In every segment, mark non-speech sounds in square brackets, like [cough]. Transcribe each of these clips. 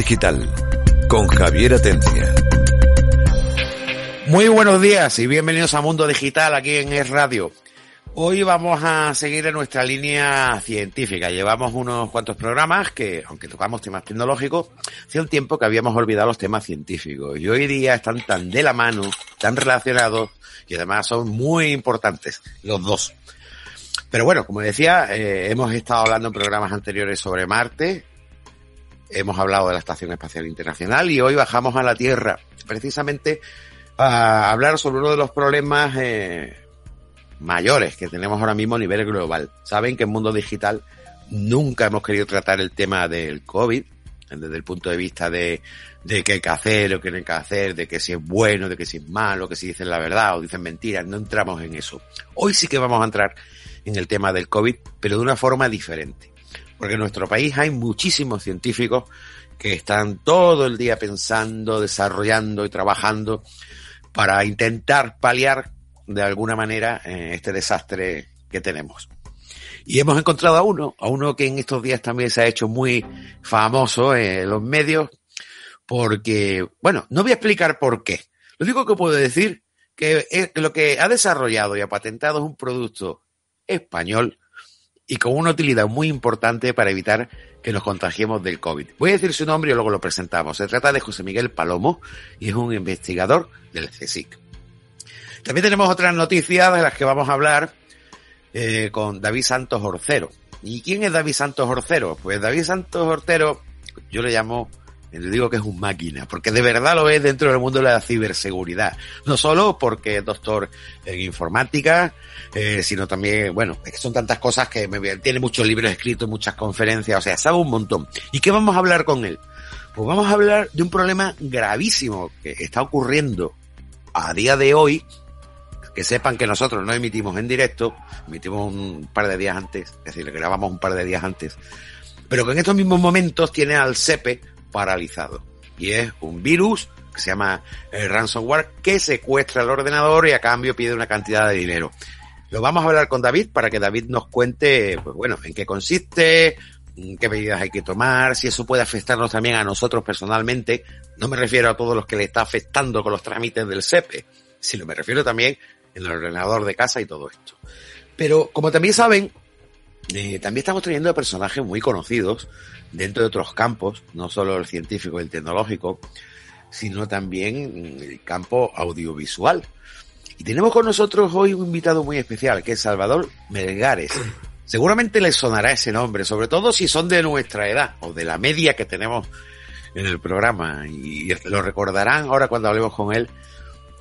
Digital con Javier Atencia. Muy buenos días y bienvenidos a Mundo Digital aquí en Es Radio. Hoy vamos a seguir en nuestra línea científica. Llevamos unos cuantos programas que, aunque tocamos temas tecnológicos, hace un tiempo que habíamos olvidado los temas científicos. Y hoy día están tan de la mano, tan relacionados, y además son muy importantes los dos. Pero bueno, como decía, eh, hemos estado hablando en programas anteriores sobre Marte, hemos hablado de la Estación Espacial Internacional y hoy bajamos a la Tierra, precisamente a hablar sobre uno de los problemas eh, mayores que tenemos ahora mismo a nivel global. Saben que en mundo digital nunca hemos querido tratar el tema del COVID desde el punto de vista de, de qué hay que hacer o qué no hay que hacer, de que si es bueno, de que si es malo, que si dicen la verdad o dicen mentiras. No entramos en eso. Hoy sí que vamos a entrar en el tema del COVID, pero de una forma diferente. Porque en nuestro país hay muchísimos científicos que están todo el día pensando, desarrollando y trabajando para intentar paliar de alguna manera eh, este desastre que tenemos. Y hemos encontrado a uno, a uno que en estos días también se ha hecho muy famoso en los medios, porque, bueno, no voy a explicar por qué. Lo único que puedo decir que lo que ha desarrollado y ha patentado es un producto español y con una utilidad muy importante para evitar que nos contagiemos del COVID. Voy a decir su nombre y luego lo presentamos. Se trata de José Miguel Palomo y es un investigador del CSIC. También tenemos otras noticias de las que vamos a hablar eh, con David Santos Orcero. ¿Y quién es David Santos Orcero? Pues David Santos Orcero, yo le llamo, le digo que es un máquina, porque de verdad lo es dentro del mundo de la ciberseguridad. No solo porque es doctor en informática, eh, sino también, bueno, es que son tantas cosas que tiene muchos libros escritos, muchas conferencias, o sea, sabe un montón. ¿Y qué vamos a hablar con él? Pues vamos a hablar de un problema gravísimo que está ocurriendo a día de hoy que sepan que nosotros no emitimos en directo, emitimos un par de días antes, es decir, grabamos un par de días antes, pero que en estos mismos momentos tiene al SEPE paralizado. Y es un virus que se llama el ransomware que secuestra el ordenador y a cambio pide una cantidad de dinero. Lo vamos a hablar con David para que David nos cuente, pues bueno, en qué consiste, qué medidas hay que tomar, si eso puede afectarnos también a nosotros personalmente. No me refiero a todos los que le está afectando con los trámites del SEPE, sino me refiero también en el ordenador de casa y todo esto. Pero como también saben, eh, también estamos teniendo personajes muy conocidos dentro de otros campos, no solo el científico y el tecnológico, sino también el campo audiovisual. Y tenemos con nosotros hoy un invitado muy especial, que es Salvador Melgares. Seguramente les sonará ese nombre, sobre todo si son de nuestra edad o de la media que tenemos en el programa. Y lo recordarán ahora cuando hablemos con él,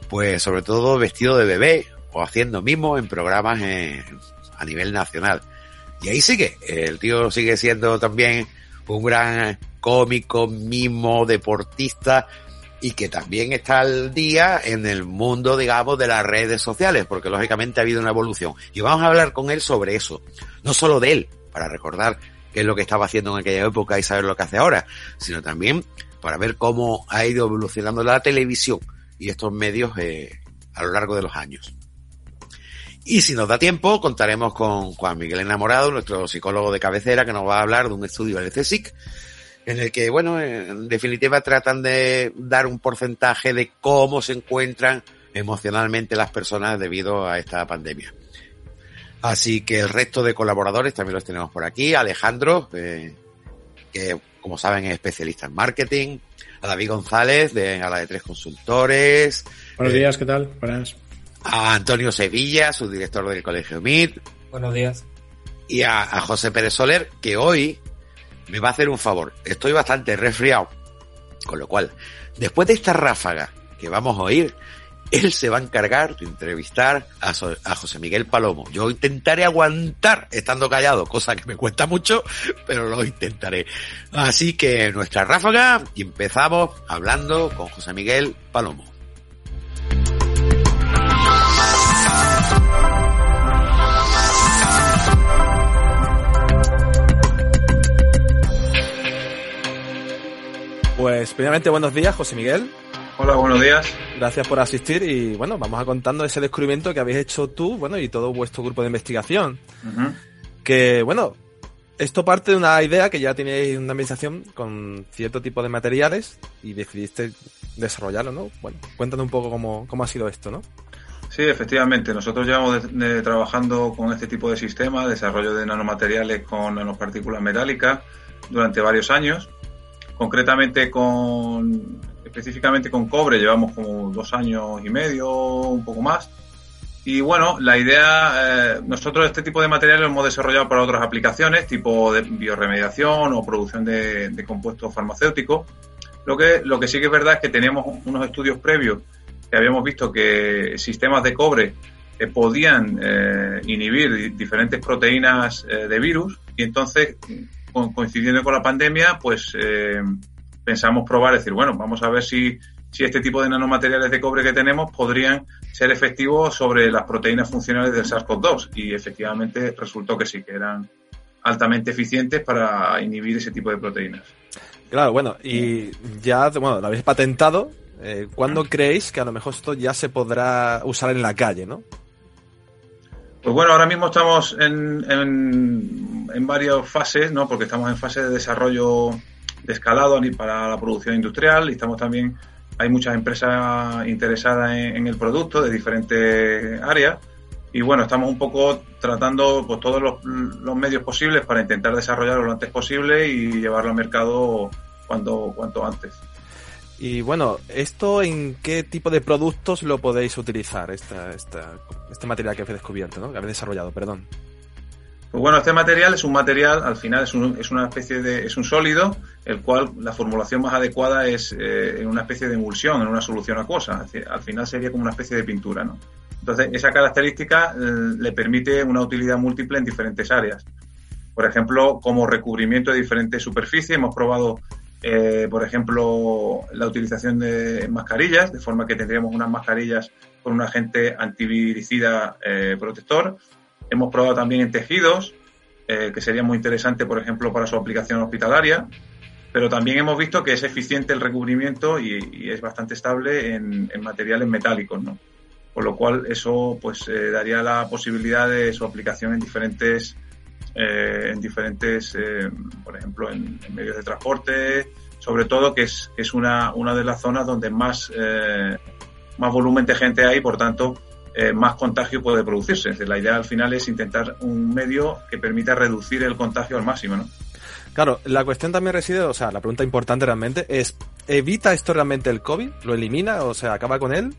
pues sobre todo vestido de bebé o haciendo mimo en programas a nivel nacional. Y ahí sigue, el tío sigue siendo también un gran cómico, mimo, deportista y que también está al día en el mundo, digamos, de las redes sociales, porque lógicamente ha habido una evolución. Y vamos a hablar con él sobre eso. No solo de él, para recordar qué es lo que estaba haciendo en aquella época y saber lo que hace ahora, sino también para ver cómo ha ido evolucionando la televisión y estos medios eh, a lo largo de los años. Y si nos da tiempo, contaremos con Juan Miguel Enamorado, nuestro psicólogo de cabecera, que nos va a hablar de un estudio del CSIC, en el que, bueno, en definitiva tratan de dar un porcentaje de cómo se encuentran emocionalmente las personas debido a esta pandemia. Así que el resto de colaboradores también los tenemos por aquí. Alejandro, eh, que como saben es especialista en marketing a David González, de a la de Tres Consultores. Buenos días, ¿qué tal? Buenas. A Antonio Sevilla, su director del Colegio MIT. Buenos días. Y a, a José Pérez Soler, que hoy me va a hacer un favor. Estoy bastante resfriado. Con lo cual, después de esta ráfaga que vamos a oír, él se va a encargar de entrevistar a, a, José Miguel Palomo. Yo intentaré aguantar estando callado, cosa que me cuesta mucho, pero lo intentaré. Así que nuestra ráfaga y empezamos hablando con José Miguel Palomo. Pues primeramente buenos días, José Miguel. Hola, buenos días. Gracias por asistir y bueno, vamos a contando ese descubrimiento que habéis hecho tú, bueno, y todo vuestro grupo de investigación. Uh -huh. Que bueno, esto parte de una idea que ya tenéis una administración con cierto tipo de materiales y decidiste desarrollarlo, ¿no? Bueno, cuéntanos un poco cómo, cómo ha sido esto, ¿no? Sí, efectivamente. Nosotros llevamos trabajando con este tipo de sistemas, desarrollo de nanomateriales con nanopartículas metálicas durante varios años. Concretamente con, específicamente con cobre llevamos como dos años y medio, un poco más. Y bueno, la idea, eh, nosotros este tipo de materiales lo hemos desarrollado para otras aplicaciones, tipo de bioremediación o producción de, compuestos farmacéuticos. Lo que, lo que sí que es verdad es que tenemos unos estudios previos que habíamos visto que sistemas de cobre eh, podían eh, inhibir diferentes proteínas de virus y entonces, coincidiendo con la pandemia, pues pensamos probar, decir, bueno, vamos a ver si, si este tipo de nanomateriales de cobre que tenemos podrían ser efectivos sobre las proteínas funcionales del SARS-CoV-2 y efectivamente resultó que sí, que eran altamente eficientes para inhibir ese tipo de proteínas. Claro, bueno, y ya, bueno, lo habéis patentado, eh, ¿Cuándo creéis que a lo mejor esto ya se podrá usar en la calle, no? Pues bueno, ahora mismo estamos en, en, varias fases, ¿no? Porque estamos en fase de desarrollo de escalado para la producción industrial y estamos también, hay muchas empresas interesadas en, el producto de diferentes áreas y bueno, estamos un poco tratando pues todos los, los, medios posibles para intentar desarrollarlo lo antes posible y llevarlo al mercado cuando, cuanto antes. Y bueno, ¿esto en qué tipo de productos lo podéis utilizar, esta, esta, este material que habéis descubierto, ¿no? que habéis desarrollado, perdón? Pues bueno, este material es un material, al final es, un, es una especie de, es un sólido, el cual la formulación más adecuada es eh, en una especie de emulsión, en una solución acuosa. Al final sería como una especie de pintura, ¿no? Entonces, esa característica eh, le permite una utilidad múltiple en diferentes áreas. Por ejemplo, como recubrimiento de diferentes superficies, hemos probado eh, por ejemplo, la utilización de mascarillas, de forma que tendríamos unas mascarillas con un agente antiviricida eh, protector. Hemos probado también en tejidos, eh, que sería muy interesante, por ejemplo, para su aplicación hospitalaria. Pero también hemos visto que es eficiente el recubrimiento y, es bastante estable en, materiales metálicos, ¿no? Por lo cual eso pues daría la posibilidad de su aplicación en diferentes eh, en diferentes, eh, por ejemplo, en, medios de transporte, sobre todo que es, es una, una de las zonas donde más, eh, más volumen de gente hay, por tanto, más contagio puede producirse. la idea al final es intentar un medio que permita reducir el contagio al máximo, ¿no? Claro, la cuestión también reside, o sea, la pregunta importante realmente es, ¿evita esto realmente el COVID? ¿Lo elimina? O sea, ¿acaba con él?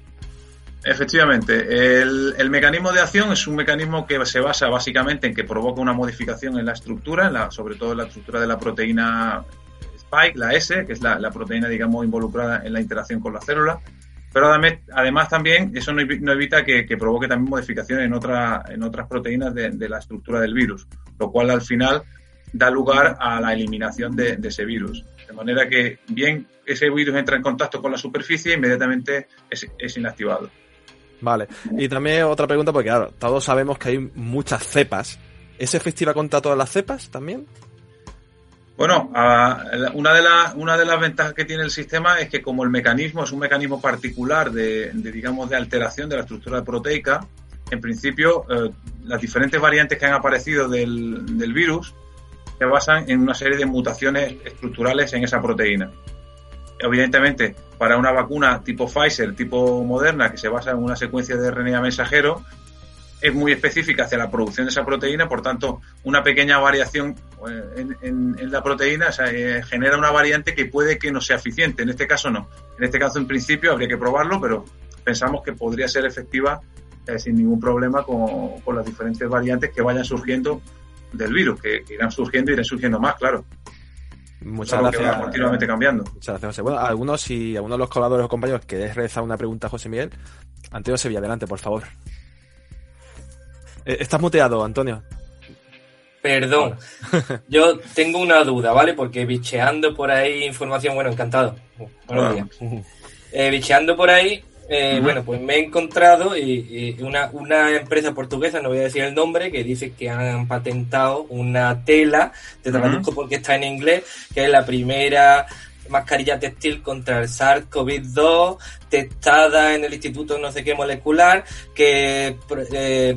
Efectivamente, el, mecanismo de acción es un mecanismo que se basa básicamente en que provoca una modificación en la estructura, sobre todo en la estructura de la proteína Spike, la S, que es la, proteína, digamos, involucrada en la interacción con la célula. Pero además, también eso no, evita que, provoque también modificaciones en, otra, en otras proteínas de, la estructura del virus, lo cual al final da lugar a la eliminación de, ese virus. De manera que bien ese virus entra en contacto con la superficie, inmediatamente es inactivado. Vale. Y también otra pregunta, porque claro, todos sabemos que hay muchas cepas. ¿Es efectiva contra todas las cepas también? Bueno, una, de una de las ventajas que tiene el sistema es que como el mecanismo es un mecanismo particular de, digamos, de alteración de la estructura proteica, en principio eh, las diferentes variantes que han aparecido del, del virus se basan en una serie de mutaciones estructurales en esa proteína evidentemente, para una vacuna tipo Pfizer, tipo Moderna, que se basa en una secuencia de RNA mensajero, es muy específica hacia la producción de esa proteína, por tanto, una pequeña variación eh, en, la proteína eh, genera una variante que puede que no sea eficiente. En este caso no. En este caso, en principio, habría que probarlo, pero pensamos que podría ser efectiva eh, sin ningún problema con, las diferentes variantes que vayan surgiendo del virus, que, que irán surgiendo y irán surgiendo más, claro. Muchas gracias. continuamente cambiando. Muchas gracias. Bueno, algunos, si algunos de los colaboradores o compañeros queréis realizar una pregunta a José Miguel, Antonio Sevilla, adelante, por favor. Eh, estás muteado, Antonio. Perdón. [laughs] Yo tengo una duda, ¿vale? Porque bicheando por ahí información, bueno, encantado. Buenos días. [laughs] Eh, bicheando por ahí, eh, bueno, pues me he encontrado y, una, una, empresa portuguesa, no voy a decir el nombre, que dice que han patentado una tela, te traduzco porque está en inglés, que es la primera mascarilla textil contra el SARS-CoV-2 testada en el Instituto no sé qué molecular, que eh,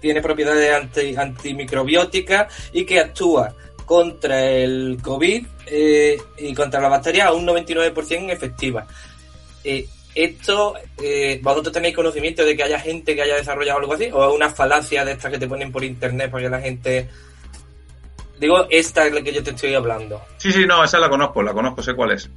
tiene propiedades anti, antimicrobióticas y que actúa contra el COVID eh, y contra la bacteria a un 99% efectiva. Eh, ¿Esto, eh, vosotros tenéis conocimiento de que haya gente que haya desarrollado algo así? ¿O es una falacia de estas que te ponen por internet para que la gente... Digo, esta es la que yo te estoy hablando. Sí, sí, no, esa la conozco, la conozco, sé cuál es.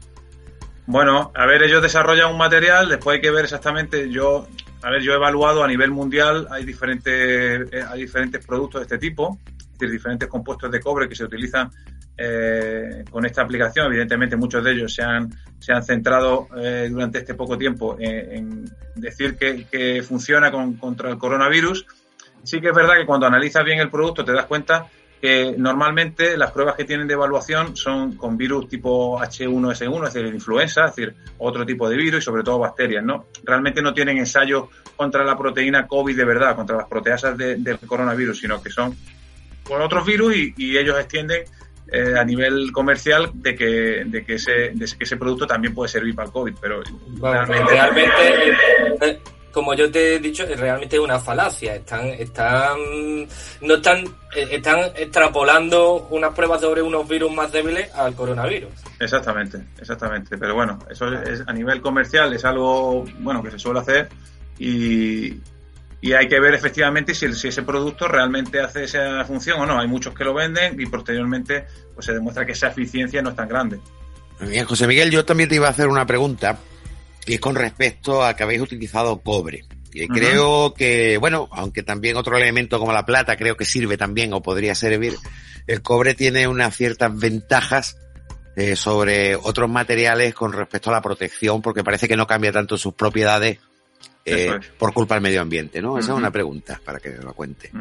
Bueno, a ver, ellos desarrollan un material, después hay que ver exactamente, yo, a ver, yo he evaluado a nivel mundial, hay diferentes, eh, hay diferentes productos de este tipo, decir, diferentes compuestos de cobre que se utilizan eh, con esta aplicación. Evidentemente, muchos de ellos se han, se han centrado eh, durante este poco tiempo en, en decir que, funciona con, contra el coronavirus. Sí que es verdad que cuando analizas bien el producto te das cuenta que normalmente las pruebas que tienen de evaluación son con virus tipo H1S1, es decir, influenza, es decir, otro tipo de virus y sobre todo bacterias, ¿no? Realmente no tienen ensayos contra la proteína COVID de verdad, contra las proteasas de, del coronavirus, sino que son con otros virus y, y ellos extienden eh, a nivel comercial de que, de, que ese, de que ese producto también puede servir para el COVID, pero Bueno, realmente, realmente, eh, como yo te he dicho, es realmente una falacia. Están, están, no están, eh, están extrapolando unas pruebas sobre unos virus más débiles al coronavirus. Exactamente, exactamente. Pero bueno, eso es, a nivel comercial es algo bueno que se suele hacer y, y hay que ver efectivamente si, el- si ese producto realmente hace esa función o no. Hay muchos que lo venden y posteriormente pues se demuestra que esa eficiencia no es tan grande. Bien, José Miguel, yo también te iba a hacer una pregunta y es con respecto a que habéis utilizado cobre. Y creo que, bueno, aunque también otro elemento como la plata creo que sirve también o podría servir, el cobre tiene unas ciertas ventajas eh, sobre otros materiales con respecto a la protección porque parece que no cambia tanto sus propiedades eh, es. por culpa del medio ambiente, ¿no? Esa es una pregunta para que lo cuente.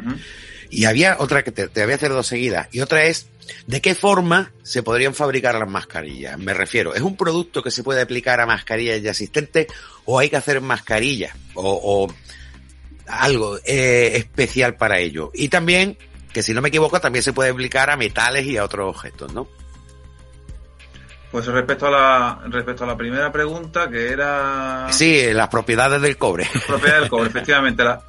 Y había otra que te, te voy a hacer dos seguidas. Y otra es, ¿de qué forma se podrían fabricar las mascarillas? Me refiero, ¿es un producto que se puede aplicar a mascarillas ya existentes o hay que hacer mascarillas o, o algo eh, especial para ello? Y también, que si no me equivoco, también se puede aplicar a metales y a otros objetos, ¿no? Pues respecto a la respecto a la primera pregunta que era Sí, las propiedades del cobre. propiedad del cobre, [laughs] efectivamente. La...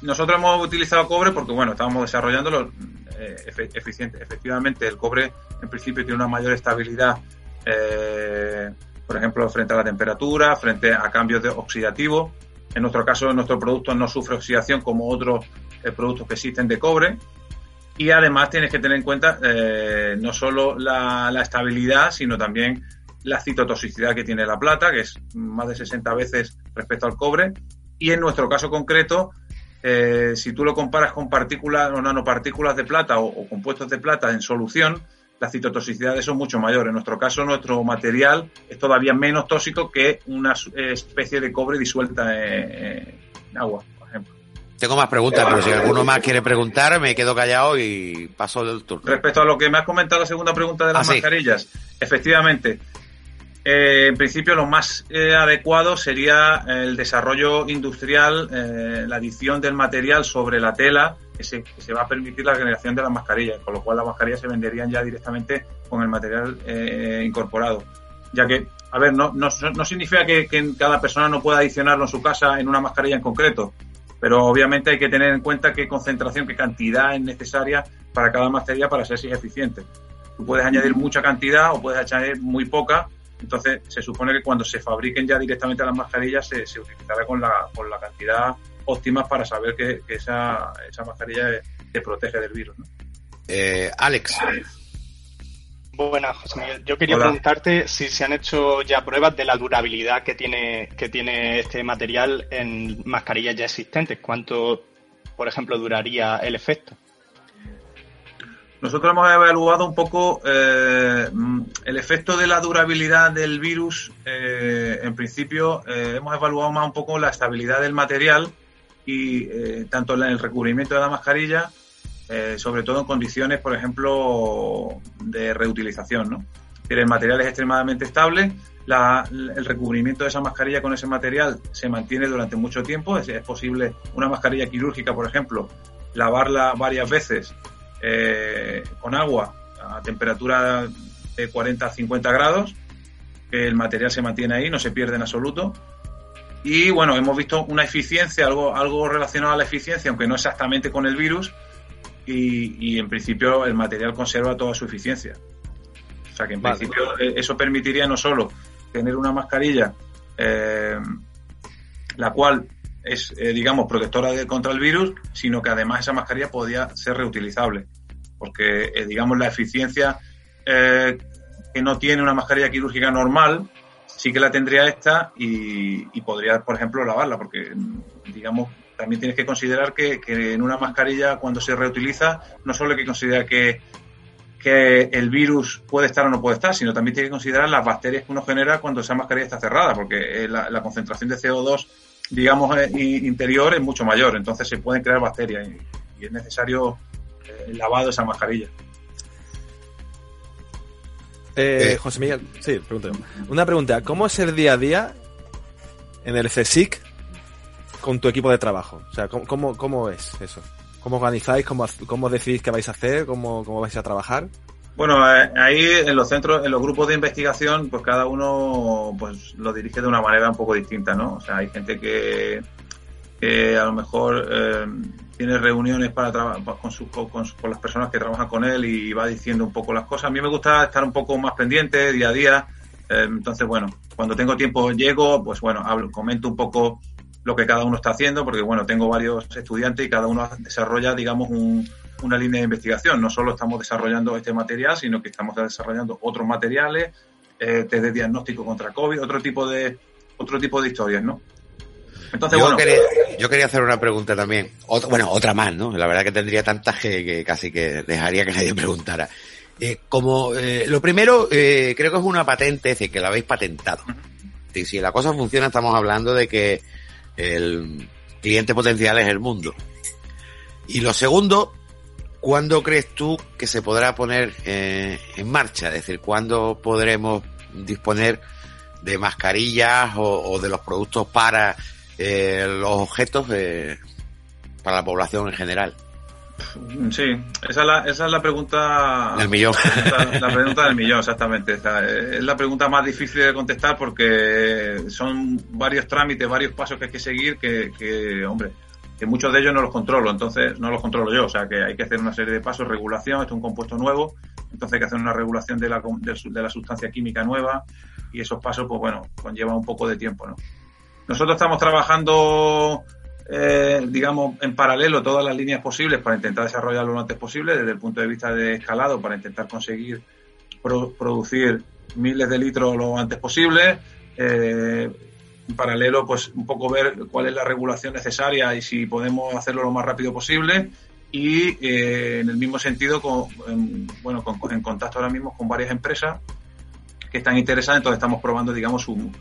Nosotros hemos utilizado cobre porque, bueno, estábamos desarrollándolo eh, eficiente. Efectivamente, el cobre en principio tiene una mayor estabilidad, eh, por ejemplo, frente a la temperatura, frente a cambios de oxidativo. En nuestro caso, nuestro producto no sufre oxidación como otros eh, productos que existen de cobre. Y además tienes que tener en cuenta eh, no solo la, la estabilidad, sino también la citotoxicidad que tiene la plata, que es más de 60 veces respecto al cobre. Y en nuestro caso concreto, eh, si tú lo comparas con partículas o nanopartículas de plata o, compuestos de plata en solución, la citotoxicidad son mucho mayor. En nuestro caso, nuestro material es todavía menos tóxico que una especie de cobre disuelta en, agua. Tengo más preguntas, pero si alguno más quiere preguntar, me quedo callado y paso del turno. Respecto a lo que me has comentado, la segunda pregunta de las Ah, sí. mascarillas, efectivamente, eh, en principio lo más eh, adecuado sería el desarrollo industrial, eh, la adición del material sobre la tela, que se, que se va a permitir la generación de las mascarillas, con lo cual las mascarillas se venderían ya directamente con el material eh, incorporado. Ya que, a ver, no, no, no significa que, que cada persona no pueda adicionarlo en su casa en una mascarilla en concreto, pero obviamente hay que tener en cuenta qué concentración, qué cantidad es necesaria para cada mascarilla para ser eficiente. Tú puedes añadir mucha cantidad o puedes añadir muy poca, entonces se supone que cuando se fabriquen ya directamente las mascarillas se, se utilizará con la, con la cantidad óptima para saber que, que esa, esa mascarilla te protege del virus. ¿no? Eh, Alex, Buenas, José Miguel. Yo quería Hola. preguntarte si se han hecho ya pruebas de la durabilidad que tiene, que tiene este material en mascarillas ya existentes. ¿Cuánto, por ejemplo, duraría el efecto? Nosotros hemos evaluado un poco eh, el efecto de la durabilidad del virus. eh, en principio, eh, hemos evaluado más un poco la estabilidad del material y eh, tanto en el recubrimiento de la mascarilla, eh, sobre todo en condiciones, por ejemplo, de reutilización. ¿no? Decir, el material es extremadamente estable. la- el recubrimiento de esa mascarilla con ese material se mantiene durante mucho tiempo. Es, posible una mascarilla quirúrgica, por ejemplo, lavarla varias veces eh, con agua a temperatura de 40 a 50 grados, el material se mantiene ahí, no se pierde en absoluto. Y bueno, hemos visto una eficiencia, algo, algo relacionado a la eficiencia, aunque no exactamente con el virus, y, y en principio el material conserva toda su eficiencia. O sea que en Vale. principio eh, eso permitiría no solo tener una mascarilla eh, la cual es, eh, digamos, protectora de- contra el virus, sino que además esa mascarilla podía ser reutilizable. Porque, eh, digamos, la eficiencia eh, que no tiene una mascarilla quirúrgica normal, sí que la tendría esta y, y podría, por ejemplo, lavarla, porque, digamos, también tienes que considerar que, que en una mascarilla, cuando se reutiliza, no solo hay que considerar que, que el virus puede estar o no puede estar, sino también tiene que considerar las bacterias que uno genera cuando esa mascarilla está cerrada, porque eh, la, la concentración de CO2, digamos, eh, interior es mucho mayor, entonces se pueden crear bacterias y, y es necesario eh, el lavado de esa mascarilla. Eh. José Miguel, sí, pregunto. yo. Una pregunta, ¿cómo es el día a día en el CSIC con tu equipo de trabajo? O sea, ¿cómo, cómo, cómo es eso? ¿Cómo organizáis? ¿Cómo, cómo decidís qué vais a hacer? ¿Cómo, cómo vais a trabajar? Bueno, eh, ahí en los centros, en los grupos de investigación, pues cada uno pues lo dirige de una manera un poco distinta, ¿no? O sea, hay gente que, que a lo mejor eh, tiene reuniones para con, sus- con, con las personas que trabajan con él y va diciendo un poco las cosas. A mí me gusta estar un poco más pendiente día a día. Eh, entonces, bueno, cuando tengo tiempo llego, pues bueno, hablo, comento un poco lo que cada uno está haciendo, porque bueno, tengo varios estudiantes y cada uno desarrolla, digamos, un, una línea de investigación. No solo estamos desarrollando este material, sino que estamos desarrollando otros materiales, eh, test de diagnóstico contra COVID, otro tipo de otro tipo de historias, ¿no? Entonces, Yo, bueno, quería, yo quería hacer una pregunta también. Otra- bueno, otra más, ¿no? La verdad que tendría tantas que, que casi que dejaría que nadie [laughs] preguntara. Eh, como eh, lo primero, eh, creo que es una patente, es decir, que la habéis patentado. Decir, si la cosa funciona, estamos hablando de que el cliente potencial es el mundo. Y lo segundo, ¿cuándo crees tú que se podrá poner eh, en marcha? Es decir, ¿cuándo podremos disponer de mascarillas o, o de los productos para eh, los objetos eh, para la población en general? Sí, esa es la, esa es la pregunta. El millón. La, la pregunta del millón, exactamente. Es la pregunta más difícil de contestar porque son varios trámites, varios pasos que hay que seguir que, que, hombre, que muchos de ellos no los controlo, entonces no los controlo yo. O sea, que hay que hacer una serie de pasos, regulación, esto es un compuesto nuevo, entonces hay que hacer una regulación de la, de, la sustancia química nueva y esos pasos, pues bueno, conllevan un poco de tiempo, ¿no? Nosotros estamos trabajando, eh, digamos, en paralelo todas las líneas posibles para intentar desarrollarlo lo antes posible desde el punto de vista de escalado, para intentar conseguir pro- producir miles de litros lo antes posible. Eh, en paralelo, pues un poco ver cuál es la regulación necesaria y si podemos hacerlo lo más rápido posible. Y eh, en el mismo sentido, en, bueno, en contacto ahora mismo con varias empresas que están interesadas, entonces estamos probando, digamos, un,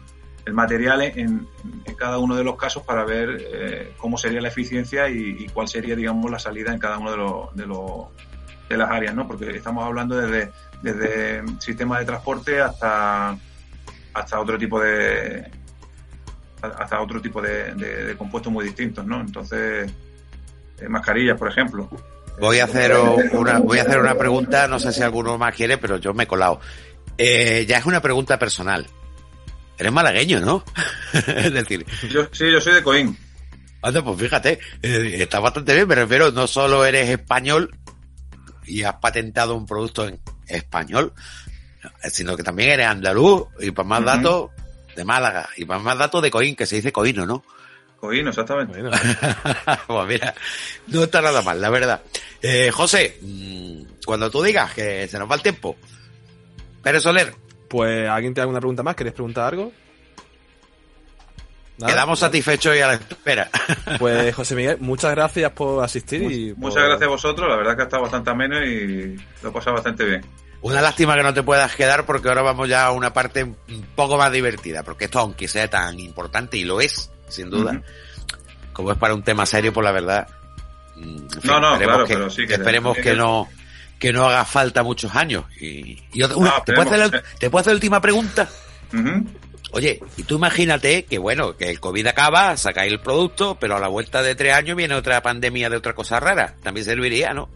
el material en, en cada uno de los casos para ver eh, cómo sería la eficiencia y, y cuál sería, digamos, la salida en cada uno de, los de, los de las áreas, ¿no? Porque estamos hablando desde, desde sistemas de transporte hasta, hasta otro tipo de hasta otro tipo de, de- de compuestos muy distintos, ¿no? Entonces, eh, mascarillas, por ejemplo. Voy a hacer una, voy a hacer una pregunta, no sé si alguno más quiere, pero yo me he colado. Eh, ya es una pregunta personal. Eres malagueño, ¿no? [laughs] es decir, Yo, sí, yo soy de Coín. anda, pues fíjate, eh, está bastante bien, me refiero, no solo eres español y has patentado un producto en español, sino que también eres andaluz y para más datos de Málaga y para más datos de Coín, que se dice Coíno, ¿no? Coín, exactamente. [laughs] Pues mira, no está nada mal, la verdad. Eh, José, mm, cuando tú digas que se nos va el tiempo, Pérez Soler, pues ¿alguien tiene alguna pregunta más? ¿Queréis preguntar algo? Nada. quedamos satisfechos y a la espera. Pues [laughs] José Miguel, muchas gracias por asistir y por- Muchas gracias a vosotros, la verdad que ha estado bastante ameno y lo he pasado bastante bien. Una lástima que no te puedas quedar porque ahora vamos ya a una parte un poco más divertida, porque esto aunque sea tan importante y lo es, sin duda, como es para un tema serio, por la verdad. mm, en fin, No, no, esperemos claro, que, pero sí que- esperemos que- que no que no haga falta muchos años. Y, y otra- una- No, ¿te, puedo hacer la, ¿Te puedo hacer la última pregunta? Oye, y tú imagínate que bueno, que el COVID acaba, sacáis el producto, pero a la vuelta de tres años viene otra pandemia de otra cosa rara. También serviría, ¿no?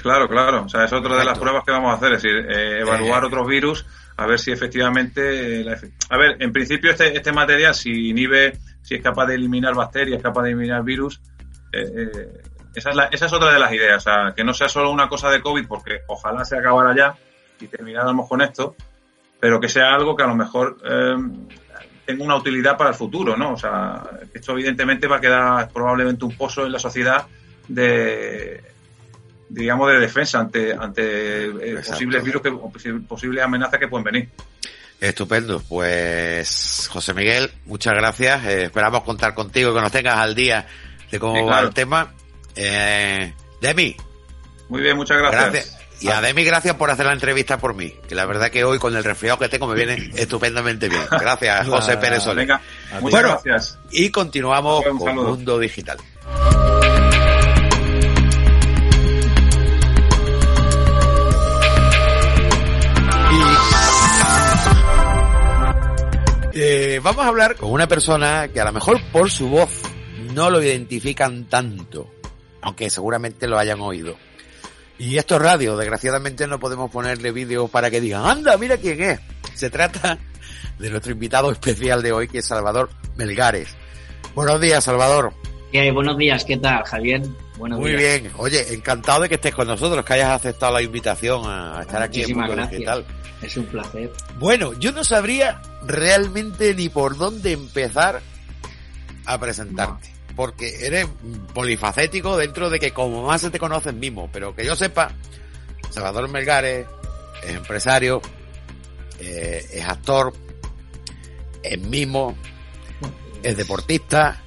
Claro, claro. O sea, es otra de las pruebas que vamos a hacer, es decir, eh, evaluar Eh. otros virus, a ver si efectivamente... eh, la efe- a ver, en principio este, este material, si inhibe, si es capaz de eliminar bacterias, capaz de eliminar virus, eh, eh, esa es, la, esa es otra de las ideas, o sea, que no sea solo una cosa de COVID, porque ojalá se acabara ya y termináramos con esto, pero que sea algo que a lo mejor eh, tenga una utilidad para el futuro, ¿no? O sea, esto evidentemente va a quedar probablemente un pozo en la sociedad de, digamos, de defensa ante, ante eh, posibles virus que, posibles amenazas que pueden venir. Estupendo. Pues, José Miguel, muchas gracias. Eh, esperamos contar contigo, que nos tengas al día de cómo Sí, va el tema. Eh, Demi, Muy bien, muchas gracias. gracias. Y a Demi, gracias por hacer la entrevista por mí. Que la verdad que hoy con el resfriado que tengo me viene [coughs] estupendamente bien. Gracias, [laughs] José Pérez Soler. Venga, muchas Bueno. gracias. Y continuamos con. Mundo Digital. Y, eh, vamos a hablar con una persona que a lo mejor por su voz no lo identifican tanto, aunque seguramente lo hayan oído. Y esto es radio, desgraciadamente no podemos ponerle vídeo para que digan, anda, mira quién es. Se trata de nuestro invitado especial de hoy, que es Salvador Melgares. Buenos días, Salvador. ¿Qué hay? Buenos días, ¿qué tal, Javier? Buenos Muy días. bien. Oye, encantado de que estés con nosotros, que hayas aceptado la invitación a estar aquí en Mundo. Digital. Es un placer. Bueno, yo no sabría realmente ni por dónde empezar a presentarte. Porque eres polifacético dentro de que como más se te conoce mismo. Pero que yo sepa, Salvador Melgares es empresario, eh, es actor, es mimo, es deportista,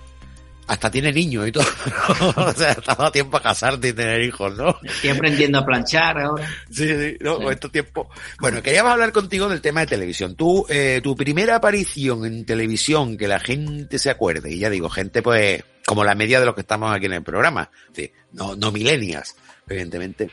hasta tiene niños y todo. [laughs] o sea, te ha dado tiempo a casarte y tener hijos, ¿no? Estoy aprendiendo a planchar ahora. Sí, sí, no, Sí. con estos tiempos. Bueno, queríamos hablar contigo del tema de televisión. Tú, eh, tu primera aparición en televisión, que la gente se acuerde, y ya digo, gente pues, como la media de los que estamos aquí en el programa, sí, no, no milenias, evidentemente.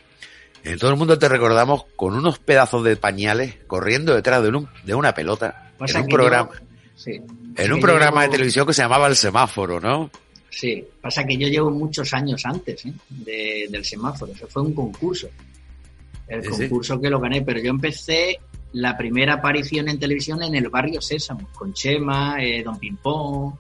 En todo el mundo te recordamos con unos pedazos de pañales corriendo detrás de, un, de una pelota en un programa, yo- sí. en un programa de televisión que se llamaba El Semáforo, ¿no? Sí, pasa que yo llevo muchos años antes ¿eh? de- del semáforo. Eso fue un concurso. El sí. concurso que lo gané, pero yo empecé la primera aparición en televisión en el barrio Sésamo, con Chema, eh, Don Pimpón,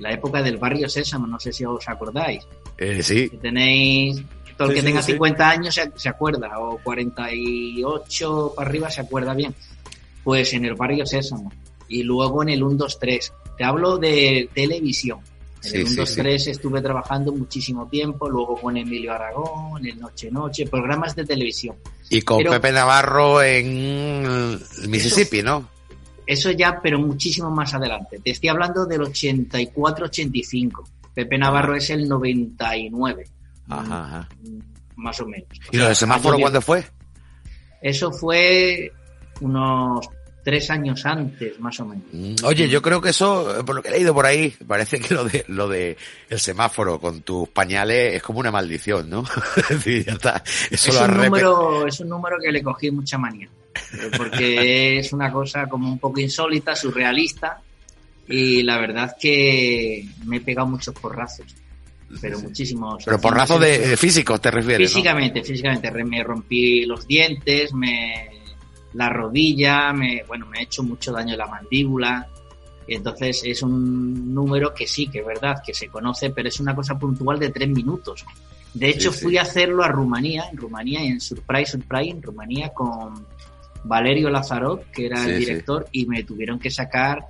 la época del barrio Sésamo, no sé si os acordáis. Eh, sí, que tenéis, todo el Sí, que sí, tenga sí. 50 años se, se acuerda, o 48 para arriba se acuerda bien. Pues en el barrio Sésamo. Y luego en el 123. Te hablo de televisión. En Sí, el sí, 123 estuve trabajando muchísimo tiempo, luego con Emilio Aragón, el Noche Noche, programas de televisión. y con Pero- Pepe Navarro en Mississippi, ¿no? Eso ya, pero muchísimo más adelante. Te estoy hablando del 84-85. Pepe Navarro es el 99. Ajá, ajá. mm, Más o menos. ¿Y lo del semáforo cuándo fue? Eso fue unos tres años antes, más o menos. Mm, Oye, yo creo que eso, eh, por lo que he leído por ahí, [laughs] parece que lo de lo de el semáforo con tus pañales es como una maldición, ¿no? [laughs] Es decir, ya está. Eso Es lo un, número, es un número que le cogí mucha manía, [laughs] porque es una cosa como un poco insólita, surrealista, y la verdad que me he pegado muchos porrazos, pero muchísimos. Pero porrazos de, de físicos te refieres, ¿no? Físicamente, físicamente, me rompí los dientes, me la rodilla, me, bueno, me he hecho mucho daño en la mandíbula. Entonces es un número que sí, que es verdad, que se conoce, pero es una cosa puntual de tres minutos. De hecho, Sí, sí. fui a hacerlo a Rumanía, en Rumanía, en Surprise, Surprise, en Rumanía, con Valerio Lazarov, que era Sí, el sí. director, y me tuvieron que sacar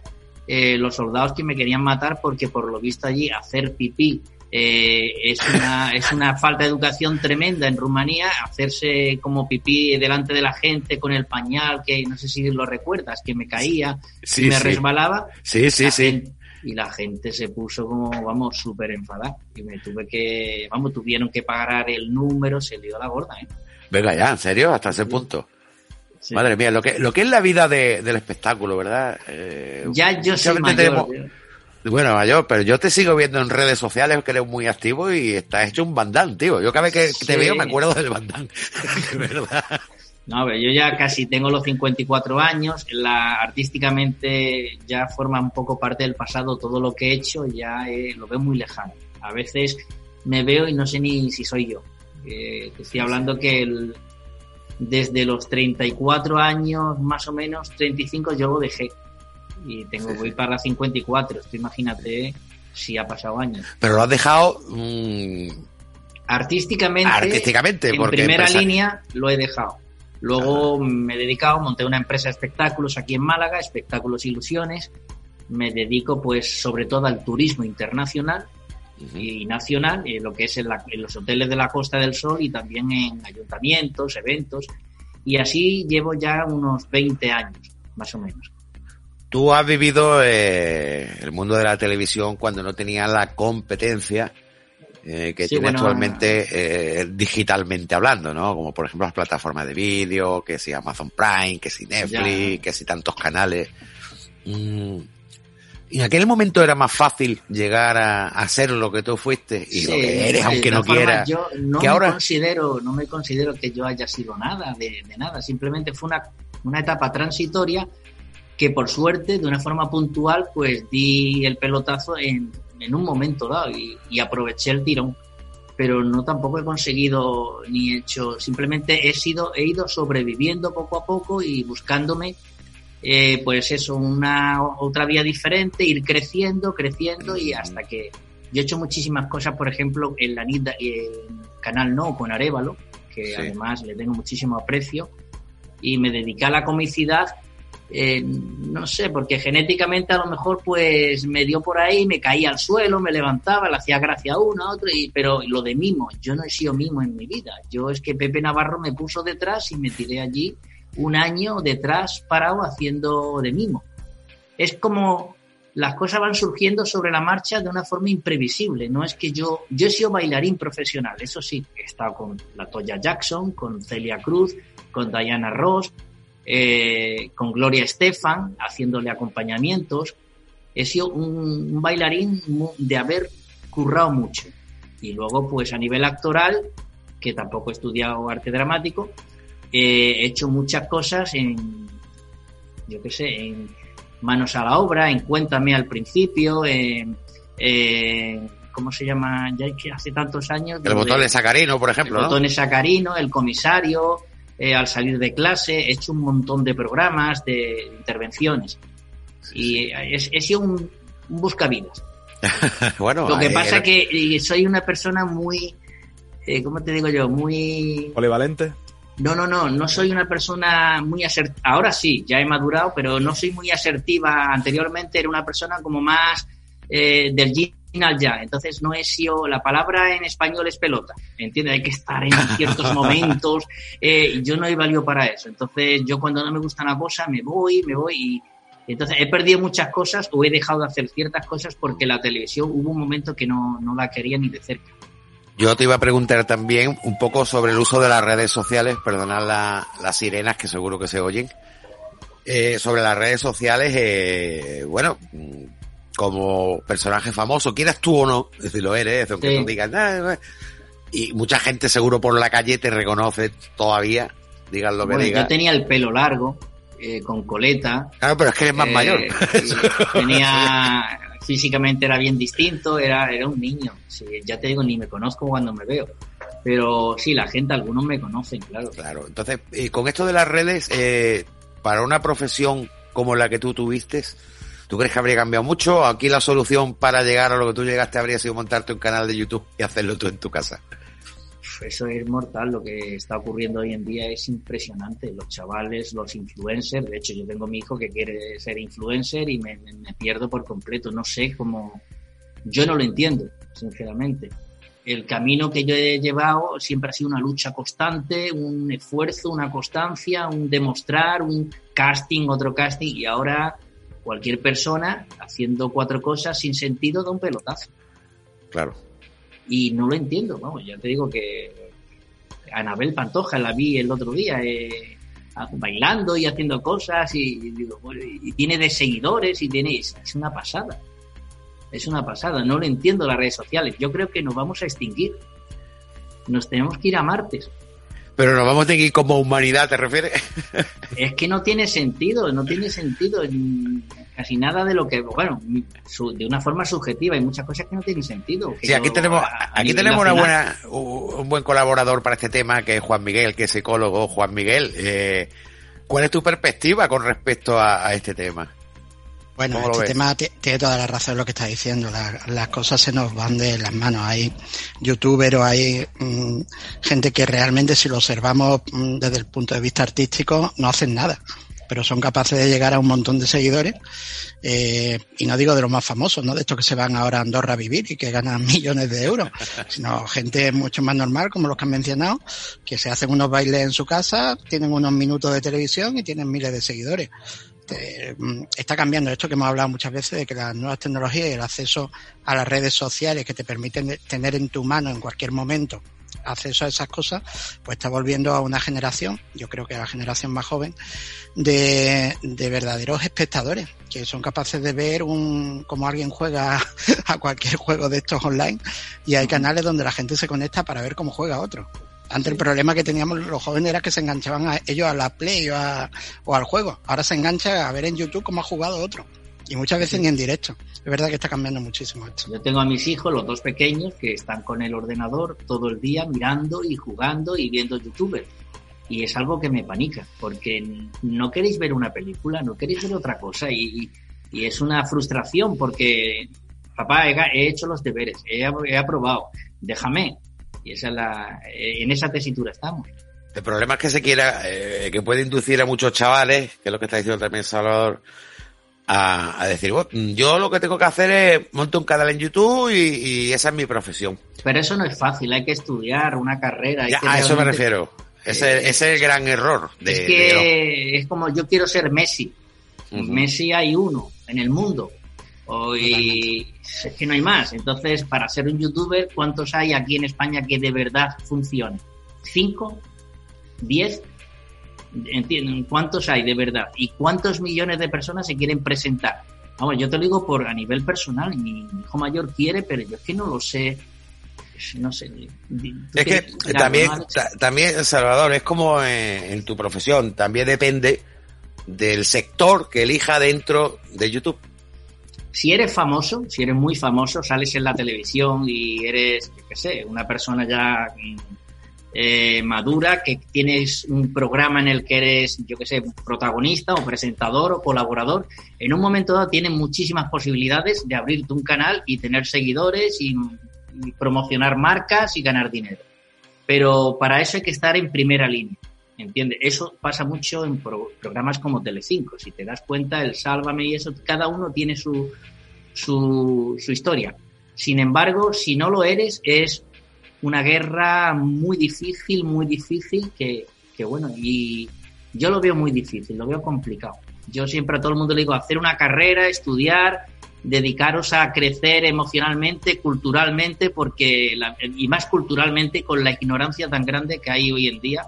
eh, los soldados que me querían matar porque por lo visto allí hacer pipí eh, es, una, [laughs] es una falta de educación tremenda en Rumanía, hacerse como pipí delante de la gente con el pañal, que no sé si lo recuerdas, que me caía, Sí, me resbalaba. Sí, sí, La sí. gente- y la gente se puso como, vamos, súper enfadada. Y me tuve que, vamos, tuvieron que pagar el número, se lió la gorda, ¿eh? Venga ya, en serio, hasta ese punto. Sí. Madre mía, lo que, lo que es la vida de- del espectáculo, ¿verdad? Eh, Ya yo soy mayor. tenemos- Bueno, mayor, pero yo te sigo viendo en redes sociales que eres muy activo y estás hecho un bandán, tío. Yo cada vez que te veo me acuerdo del bandán. [laughs] verdad. No, pero yo ya casi tengo los 54 años, la, artísticamente ya forma un poco parte del pasado, todo lo que he hecho ya eh, lo veo muy lejano. A veces me veo y no sé ni si soy yo. Eh, te estoy hablando que el- desde los 34 años, más o menos, 35, yo lo dejé. Y tengo, Sí, voy sí. para 54, esto imagínate si ha pasado años. Pero lo has dejado mm, Artísticamente, Artísticamente, en porque primera empresa- línea lo he dejado. Luego me he dedicado, monté una empresa de espectáculos aquí en Málaga, Espectáculos Ilusiones. Me dedico, pues, sobre todo al turismo internacional y nacional, en lo que es en, la- en los hoteles de la Costa del Sol y también en ayuntamientos, eventos. Y así llevo ya unos 20 años, más o menos. Tú has vivido eh, el mundo de la televisión cuando no tenía la competencia eh, que Sí, tiene bueno, actualmente eh, digitalmente hablando, ¿no? Como por ejemplo las plataformas de vídeo, que si Amazon Prime, que si Netflix, Ya. que si tantos canales. Mm. Y en aquel momento era más fácil llegar a, a ser lo que tú fuiste y lo Sí, que eres, aunque no quieras. Yo no que me ahora- considero, no me considero que yo haya sido nada de, de nada. Simplemente fue una, una etapa transitoria que por suerte, de una forma puntual, pues di el pelotazo en, en un momento dado y, y aproveché el tirón. Pero no tampoco he conseguido ni hecho, simplemente he sido, he ido sobreviviendo poco a poco y buscándome eh, pues eso, una otra vía diferente, ir creciendo, creciendo y hasta que yo he hecho muchísimas cosas, por ejemplo, en la NIT, en Canal No con Arevalo, que Sí. además le tengo muchísimo aprecio, y me dediqué a la comicidad, eh, no sé, porque genéticamente a lo mejor pues me dio por ahí, me caía al suelo, me levantaba, le hacía gracia a uno, a otro, y, pero lo de mimo, yo no he sido mimo en mi vida, yo es que Pepe Navarro me puso detrás y me tiré allí un año detrás parado haciendo de mimo. Es como las cosas van surgiendo sobre la marcha de una forma imprevisible. No es que yo, yo he sido bailarín profesional, eso sí, he estado con la Toya Jackson, con Celia Cruz, con Diana Ross, eh, con Gloria Estefan, haciéndole acompañamientos. He sido un, un bailarín de haber currado mucho. Y luego, pues a nivel actoral, que tampoco he estudiado arte dramático, eh, he hecho muchas cosas en, yo qué sé, en Manos a la Obra, en Cuéntame al principio, en, en- ¿cómo se llama? Ya que hace tantos años. El botón de sacarino, por ejemplo, el ¿no? botón de sacarino, el comisario, eh, al salir de clase, he hecho un montón de programas, de intervenciones. Y he, he sido un, un buscavidas. [laughs] bueno, Lo que ahí pasa era- que eh, soy una persona muy, eh, ¿cómo te digo yo? Muy... Polivalente. No, no, no, no soy una persona muy asertiva. Ahora sí, ya he madurado, pero no soy muy asertiva. Anteriormente era una persona como más eh, del yin al yang. Entonces no he sido. La palabra en español es pelota. ¿Entiendes? Hay que estar en ciertos [laughs] momentos. eh, yo no he valido para eso. Entonces yo cuando no me gusta una cosa me voy, me voy y. Entonces he perdido muchas cosas o he dejado de hacer ciertas cosas porque la televisión hubo un momento que no, no la quería ni de cerca. Yo te iba a preguntar también un poco sobre el uso de las redes sociales, perdonad la- las sirenas que seguro que se oyen. Eh, sobre las redes sociales, eh, bueno, como personaje famoso, quieras tú o no, [laughs] si lo eres, aunque Sí. tú digas, "Ah, ah", y mucha gente seguro por la calle te reconoce todavía, digan lo que Bueno, yo tenía el pelo largo, eh, con coleta, Claro, pero es que eres más Eh, mayor. tenía [laughs] físicamente era bien distinto, era, era un niño. Ya te digo, ni me conozco cuando me veo. Pero sí, la gente, algunos me conocen, claro. Claro, entonces, eh, con esto de las redes, eh, para una profesión como la que tú tuviste, ¿tú crees que habría cambiado mucho? Aquí la solución para llegar a lo que tú llegaste habría sido montarte un canal de YouTube y hacerlo tú en tu casa. Eso es mortal, lo que está ocurriendo hoy en día es impresionante. Los chavales, los influencers, de hecho yo tengo mi hijo que quiere ser influencer y me- me pierdo por completo. No sé cómo, yo no lo entiendo, sinceramente. El camino que yo he llevado siempre ha sido una lucha constante, un esfuerzo, una constancia, un demostrar, un casting, otro casting y ahora cualquier persona haciendo cuatro cosas sin sentido da un pelotazo Claro. Y no lo entiendo. Vamos, ya te digo que Anabel Pantoja la vi el otro día eh, bailando y haciendo cosas y, y digo, y tiene de seguidores y tiene es, una pasada. Es una pasada, no lo entiendo las redes sociales. Yo creo que nos vamos a extinguir. Nos tenemos que ir a Marte. Pero nos vamos a tener que ir como humanidad, ¿te refieres? [laughs] Es que no tiene sentido, no tiene sentido casi nada de lo que, bueno, su- de una forma subjetiva, hay muchas cosas que no tienen sentido. Sí, aquí yo, tenemos, a- a aquí tenemos una buena, un buen colaborador para este tema, que es Juan Miguel, que es psicólogo. Juan Miguel, eh, ¿cuál es tu perspectiva con respecto a, a este tema? Bueno, este tema tiene toda la razón lo que está diciendo. las cosas se nos van de las manos. Hay youtubers o hay mm, gente que realmente, si lo observamos mm, desde el punto de vista artístico, no hacen nada. Pero son capaces de llegar a un montón de seguidores. Eh, y no digo de los más famosos, no de estos que se van ahora a Andorra a vivir y que ganan [laughs] millones de euros, sino gente mucho más normal, como los que han mencionado, que se hacen unos bailes en su casa, tienen unos minutos de televisión y tienen miles de seguidores. Este, mm, está cambiando esto que hemos hablado muchas veces de que las nuevas tecnologías y el acceso a las redes sociales que te permiten tener en tu mano en cualquier momento acceso a esas cosas, pues está volviendo a una generación, yo creo que a la generación más joven, de, de verdaderos espectadores, que son capaces de ver un, como alguien juega [laughs] a cualquier juego de estos online y hay canales donde la gente se conecta para ver cómo juega otro. Antes el problema que teníamos los jóvenes era que se enganchaban a ellos a la Play o, o al juego. Ahora se engancha a ver en YouTube cómo ha jugado otro. Y muchas veces ni en directo. Es verdad que está cambiando muchísimo esto. Yo tengo a mis hijos, los dos pequeños, que están con el ordenador todo el día mirando y jugando y viendo YouTube. Y es algo que me panica, porque no queréis ver una película, no queréis ver otra cosa. Y, y es una frustración porque, papá, he, hecho los deberes, he, he aprobado, déjame, y esa es la, eh, en esa tesitura estamos. El problema es que se quiera, eh, que puede inducir a muchos chavales, que es lo que está diciendo también Salvador, a, decir, yo lo que tengo que hacer es montar un canal en YouTube y, esa es mi profesión. Pero eso no es fácil, hay que estudiar una carrera. a eso me refiero. Ese, ese, es el gran error. De, es que es como yo quiero ser Messi. Messi hay uno en el mundo. Hoy es que no hay más. Entonces, para ser un youtuber, ¿cuántos hay aquí en España que de verdad funcionen? ¿Cinco? ¿Diez? ¿Entienden? ¿Cuántos hay de verdad? ¿Y cuántos millones de personas se quieren presentar? Vamos, yo te lo digo por a nivel personal. Mi hijo mayor quiere, pero yo es que no lo sé. No sé. Es que también, también, Salvador, es como en tu profesión. También depende del sector que elija dentro de YouTube si eres famoso, si eres muy famoso, sales en la televisión y eres, qué sé, una persona ya eh, madura, que tienes un programa en el que eres, yo qué sé, protagonista o presentador o colaborador, en un momento dado tienes muchísimas posibilidades de abrirte un canal y tener seguidores y promocionar marcas y ganar dinero. Pero para eso hay que estar en primera línea. ¿Entiendes? Eso pasa mucho en programas como Telecinco. Si te das cuenta, el Sálvame y eso, cada uno tiene su, su, historia. Sin embargo, si no lo eres, es una guerra muy difícil, muy difícil, que, que bueno, y yo lo veo muy difícil, lo veo complicado. Yo siempre a todo el mundo le digo, hacer una carrera, estudiar, dedicaros a crecer emocionalmente, culturalmente, porque, y más culturalmente con la ignorancia tan grande que hay hoy en día,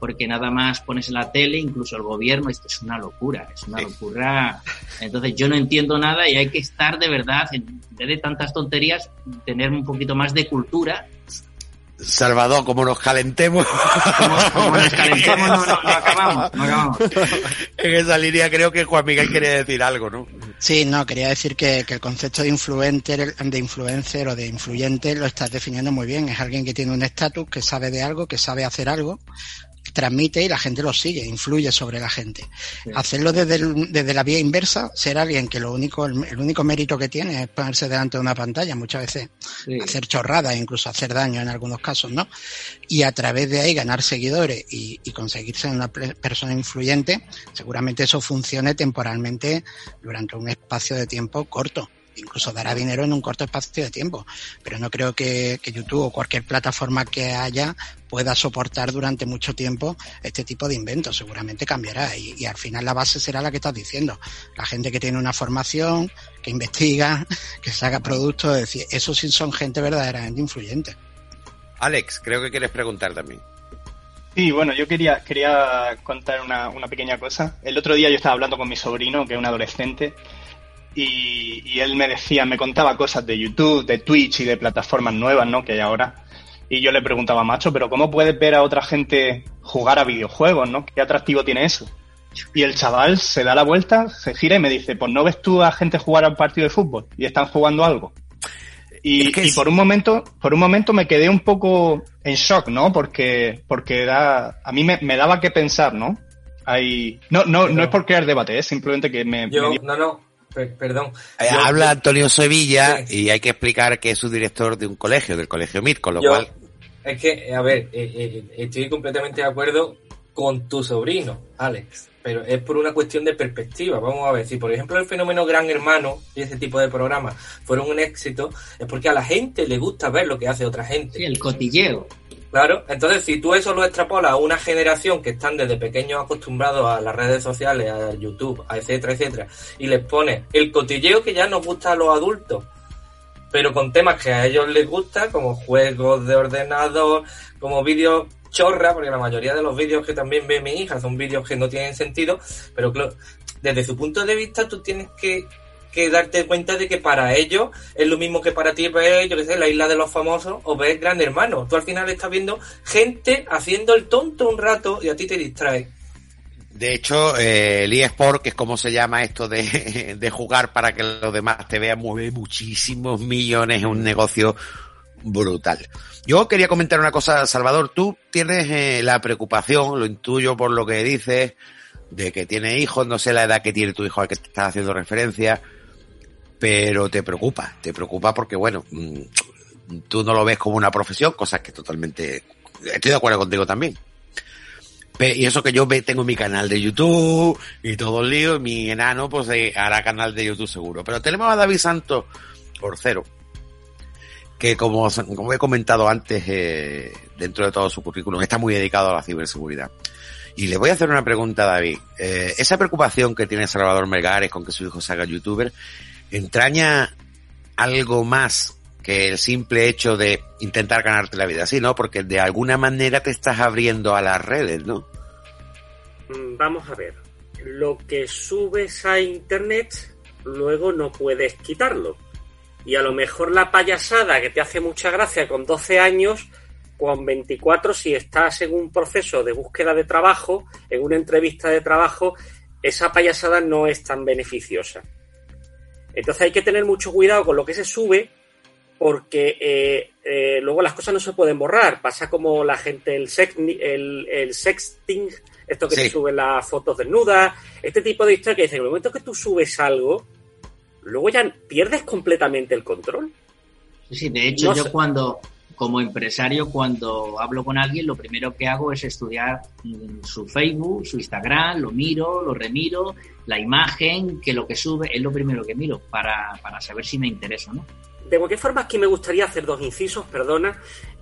porque nada más pones en la tele, incluso el gobierno, esto es una locura, es una locura. Entonces yo no entiendo nada y hay que estar de verdad, en vez de tantas tonterías, tener un poquito más de cultura. Salvador, como nos calentemos. Como, nos calentemos, no, no, acabamos, no acabamos. En esa línea creo que Juan Miguel quería decir algo, ¿no? Sí, no, quería decir que, que el concepto de influencer, de influencer o de influyente lo estás definiendo muy bien. Es alguien que tiene un estatus, que sabe de algo, que sabe hacer algo, transmite y la gente lo sigue, influye sobre la gente. Hacerlo desde, desde la vía inversa, ser alguien que lo único, el, único mérito que tiene es ponerse delante de una pantalla, muchas veces hacer chorradas, incluso hacer daño en algunos casos, ¿no? Y a través de ahí ganar seguidores y, y conseguirse una persona influyente, seguramente eso funcione temporalmente durante un espacio de tiempo corto incluso dará dinero en un corto espacio de tiempo. Pero no creo que, YouTube o cualquier plataforma que haya pueda soportar durante mucho tiempo este tipo de inventos. Seguramente cambiará y, al final la base será la que estás diciendo. La gente que tiene una formación, que investiga, [laughs] que saca productos, es decir, eso sí son gente verdaderamente influyente. Alex, creo que quieres preguntar también. Sí, bueno, yo quería, quería contar una, una pequeña cosa. El otro día yo estaba hablando con mi sobrino, que es un adolescente, y, él me decía, me contaba cosas de YouTube, de Twitch y de plataformas nuevas, ¿no? Que hay ahora. Y yo le preguntaba, macho, pero ¿cómo puedes ver a otra gente jugar a videojuegos, ¿no? ¿Qué atractivo tiene eso? Y el chaval se da la vuelta, se gira y me dice, pues no ves tú a gente jugar a un partido de fútbol y están jugando algo. Y, por un momento, por un momento me quedé un poco en shock, ¿no? Porque, porque da, a mí me, daba que pensar, ¿no? Hay, no, no, no es por crear debate, es simplemente que me, yo, No, no, perdón. Eh, habla Antonio Sevilla y hay que explicar que es su director de un colegio, del colegio MIT, con lo cual... Es que, a ver, eh, eh, estoy completamente de acuerdo con tu sobrino, Alex, pero es por una cuestión de perspectiva. Vamos a ver, si por ejemplo el fenómeno Gran Hermano y ese tipo de programas fueron un éxito, es porque a la gente le gusta ver lo que hace otra gente. Sí, el cotilleo. Claro, entonces si tú eso lo extrapolas a una generación que están desde pequeños acostumbrados a las redes sociales, a YouTube, a etcétera, etcétera, y les pones el cotilleo que ya nos gusta a los adultos, pero con temas que a ellos les gusta, como juegos de ordenador, como vídeos chorra, porque la mayoría de los vídeos que también ve mi hija son vídeos que no tienen sentido, pero desde su punto de vista tú tienes que que darte cuenta de que para ellos es lo mismo que para ti ver, yo qué sé, la isla de los famosos o ver Gran Hermano. Tú al final estás viendo gente haciendo el tonto un rato y a ti te distrae. De hecho, eh, el eSport, que es como se llama esto de, de jugar para que los demás te vean, mueve muchísimos millones, es un negocio brutal. Yo quería comentar una cosa, Salvador, tú tienes eh, la preocupación, lo intuyo por lo que dices, de que tiene hijos, no sé la edad que tiene tu hijo al que te estás haciendo referencia, pero te preocupa, te preocupa porque, bueno, mm, tú no lo ves como una profesión, cosas que totalmente, estoy de acuerdo contigo también. Y eso que yo tengo mi canal de YouTube y todo el lío, mi enano pues eh, hará canal de YouTube seguro. Pero tenemos a David Santos por cero, que como, como he comentado antes, eh, dentro de todo su currículum, está muy dedicado a la ciberseguridad. Y le voy a hacer una pregunta a David. Eh, esa preocupación que tiene Salvador Melgares con que su hijo se haga youtuber, entraña algo más que el simple hecho de intentar ganarte la vida, sí, ¿no? Porque de alguna manera te estás abriendo a las redes, ¿no? Mm, vamos a ver. Lo que subes a internet, luego no puedes quitarlo. Y a lo mejor la payasada que te hace mucha gracia con 12 años, con 24, si estás en un proceso de búsqueda de trabajo, en una entrevista de trabajo, esa payasada no es tan beneficiosa. Entonces hay que tener mucho cuidado con lo que se sube porque eh, eh, luego las cosas no se pueden borrar. Pasa como la gente, el, el, sexting, esto que se sube las fotos desnudas, este tipo de historias que dicen, en el momento que tú subes algo, luego ya pierdes completamente el control. Sí, de hecho yo cuando, como empresario, cuando hablo con alguien, lo primero que hago es estudiar mm, su Facebook, su Instagram, lo miro, lo remiro, la imagen, que lo que sube es lo primero que miro para, saber si me interesa no. De cualquier forma, aquí me gustaría hacer dos incisos, perdona,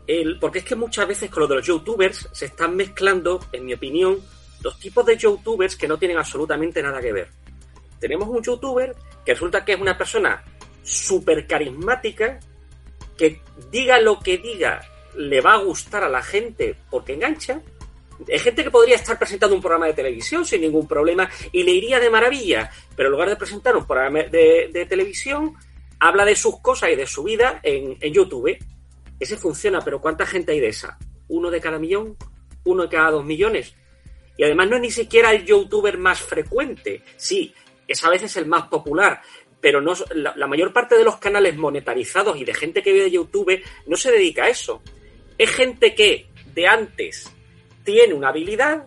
el, porque es que muchas veces con lo de los youtubers se están mezclando, en mi opinión, dos tipos de youtubers que no tienen absolutamente nada que ver. Tenemos un youtuber que resulta que es una persona súper carismática, que diga lo que diga, le va a gustar a la gente porque engancha, hay gente que podría estar presentando un programa de televisión sin ningún problema y le iría de maravilla, pero en lugar de presentar un programa de, televisión, habla de sus cosas y de su vida en, YouTube. Ese funciona, pero ¿cuánta gente hay de esa? ¿Uno de cada millón? ¿Uno de cada dos millones? Y además no es ni siquiera el youtuber más frecuente. Sí, es a veces el más popular, pero no, la, mayor parte de los canales monetarizados y de gente que vive de YouTube no se dedica a eso. Es gente que de antes tiene una habilidad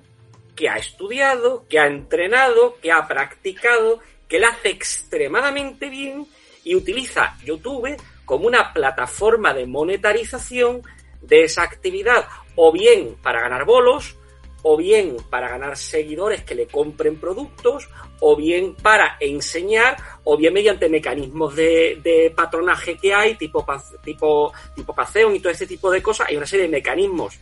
que ha estudiado, que ha entrenado, que ha practicado, que la hace extremadamente bien y utiliza YouTube como una plataforma de monetarización de esa actividad, o bien para ganar bolos, o bien para ganar seguidores que le compren productos, o bien para enseñar, o bien mediante mecanismos de, patronaje que hay, tipo, tipo, tipo Paceon y todo este tipo de cosas. Hay una serie de mecanismos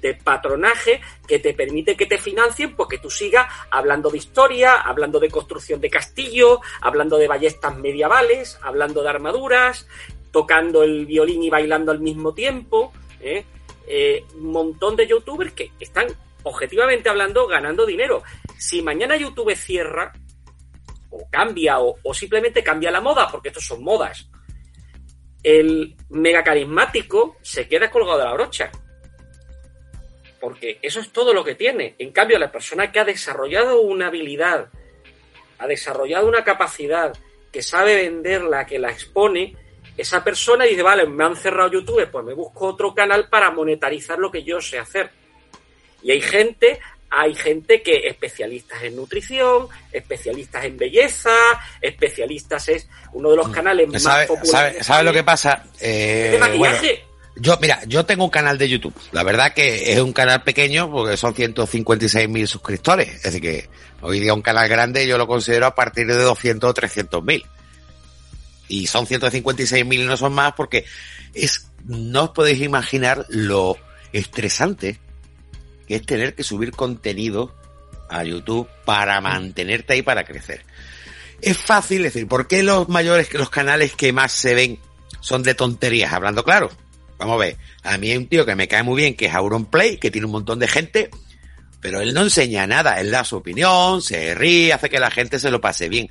de patronaje que te permite que te financien, pues que tú sigas hablando de historia, hablando de construcción de castillos, hablando de ballestas medievales, hablando de armaduras, tocando el violín y bailando al mismo tiempo. ¿eh? Eh, un montón de youtubers que están objetivamente hablando ganando dinero. Si mañana YouTube cierra, o cambia, o, o simplemente cambia la moda, porque estos son modas, el mega carismático se queda colgado de la brocha porque eso es todo lo que tiene. En cambio, la persona que ha desarrollado una habilidad, ha desarrollado una capacidad, que sabe venderla, que la expone, esa persona dice, vale, me han cerrado YouTube, pues me busco otro canal para monetarizar lo que yo sé hacer. Y hay gente hay gente que especialistas en nutrición, especialistas en belleza, especialistas es uno de los canales más ¿Sabe- populares. sabe- de ¿Sabe lo que pasa? Eh, de maquillaje. bueno, yo, mira, yo tengo un canal de YouTube. La verdad que es un canal pequeño porque son 156.000 suscriptores. Es decir que hoy día un canal grande yo lo considero a partir de 200 o 300.000. Y son 156.000 y no son más porque es, no os podéis imaginar lo estresante que es tener que subir contenido a YouTube para mantenerte ahí para crecer. Es fácil decir, ¿por qué los mayores, los canales que más se ven son de tonterías? Hablando claro. Vamos a ver. A mí hay un tío que me cae muy bien, que es Auronplay, que tiene un montón de gente, pero él no enseña nada. Él da su opinión, se ríe, hace que la gente se lo pase bien.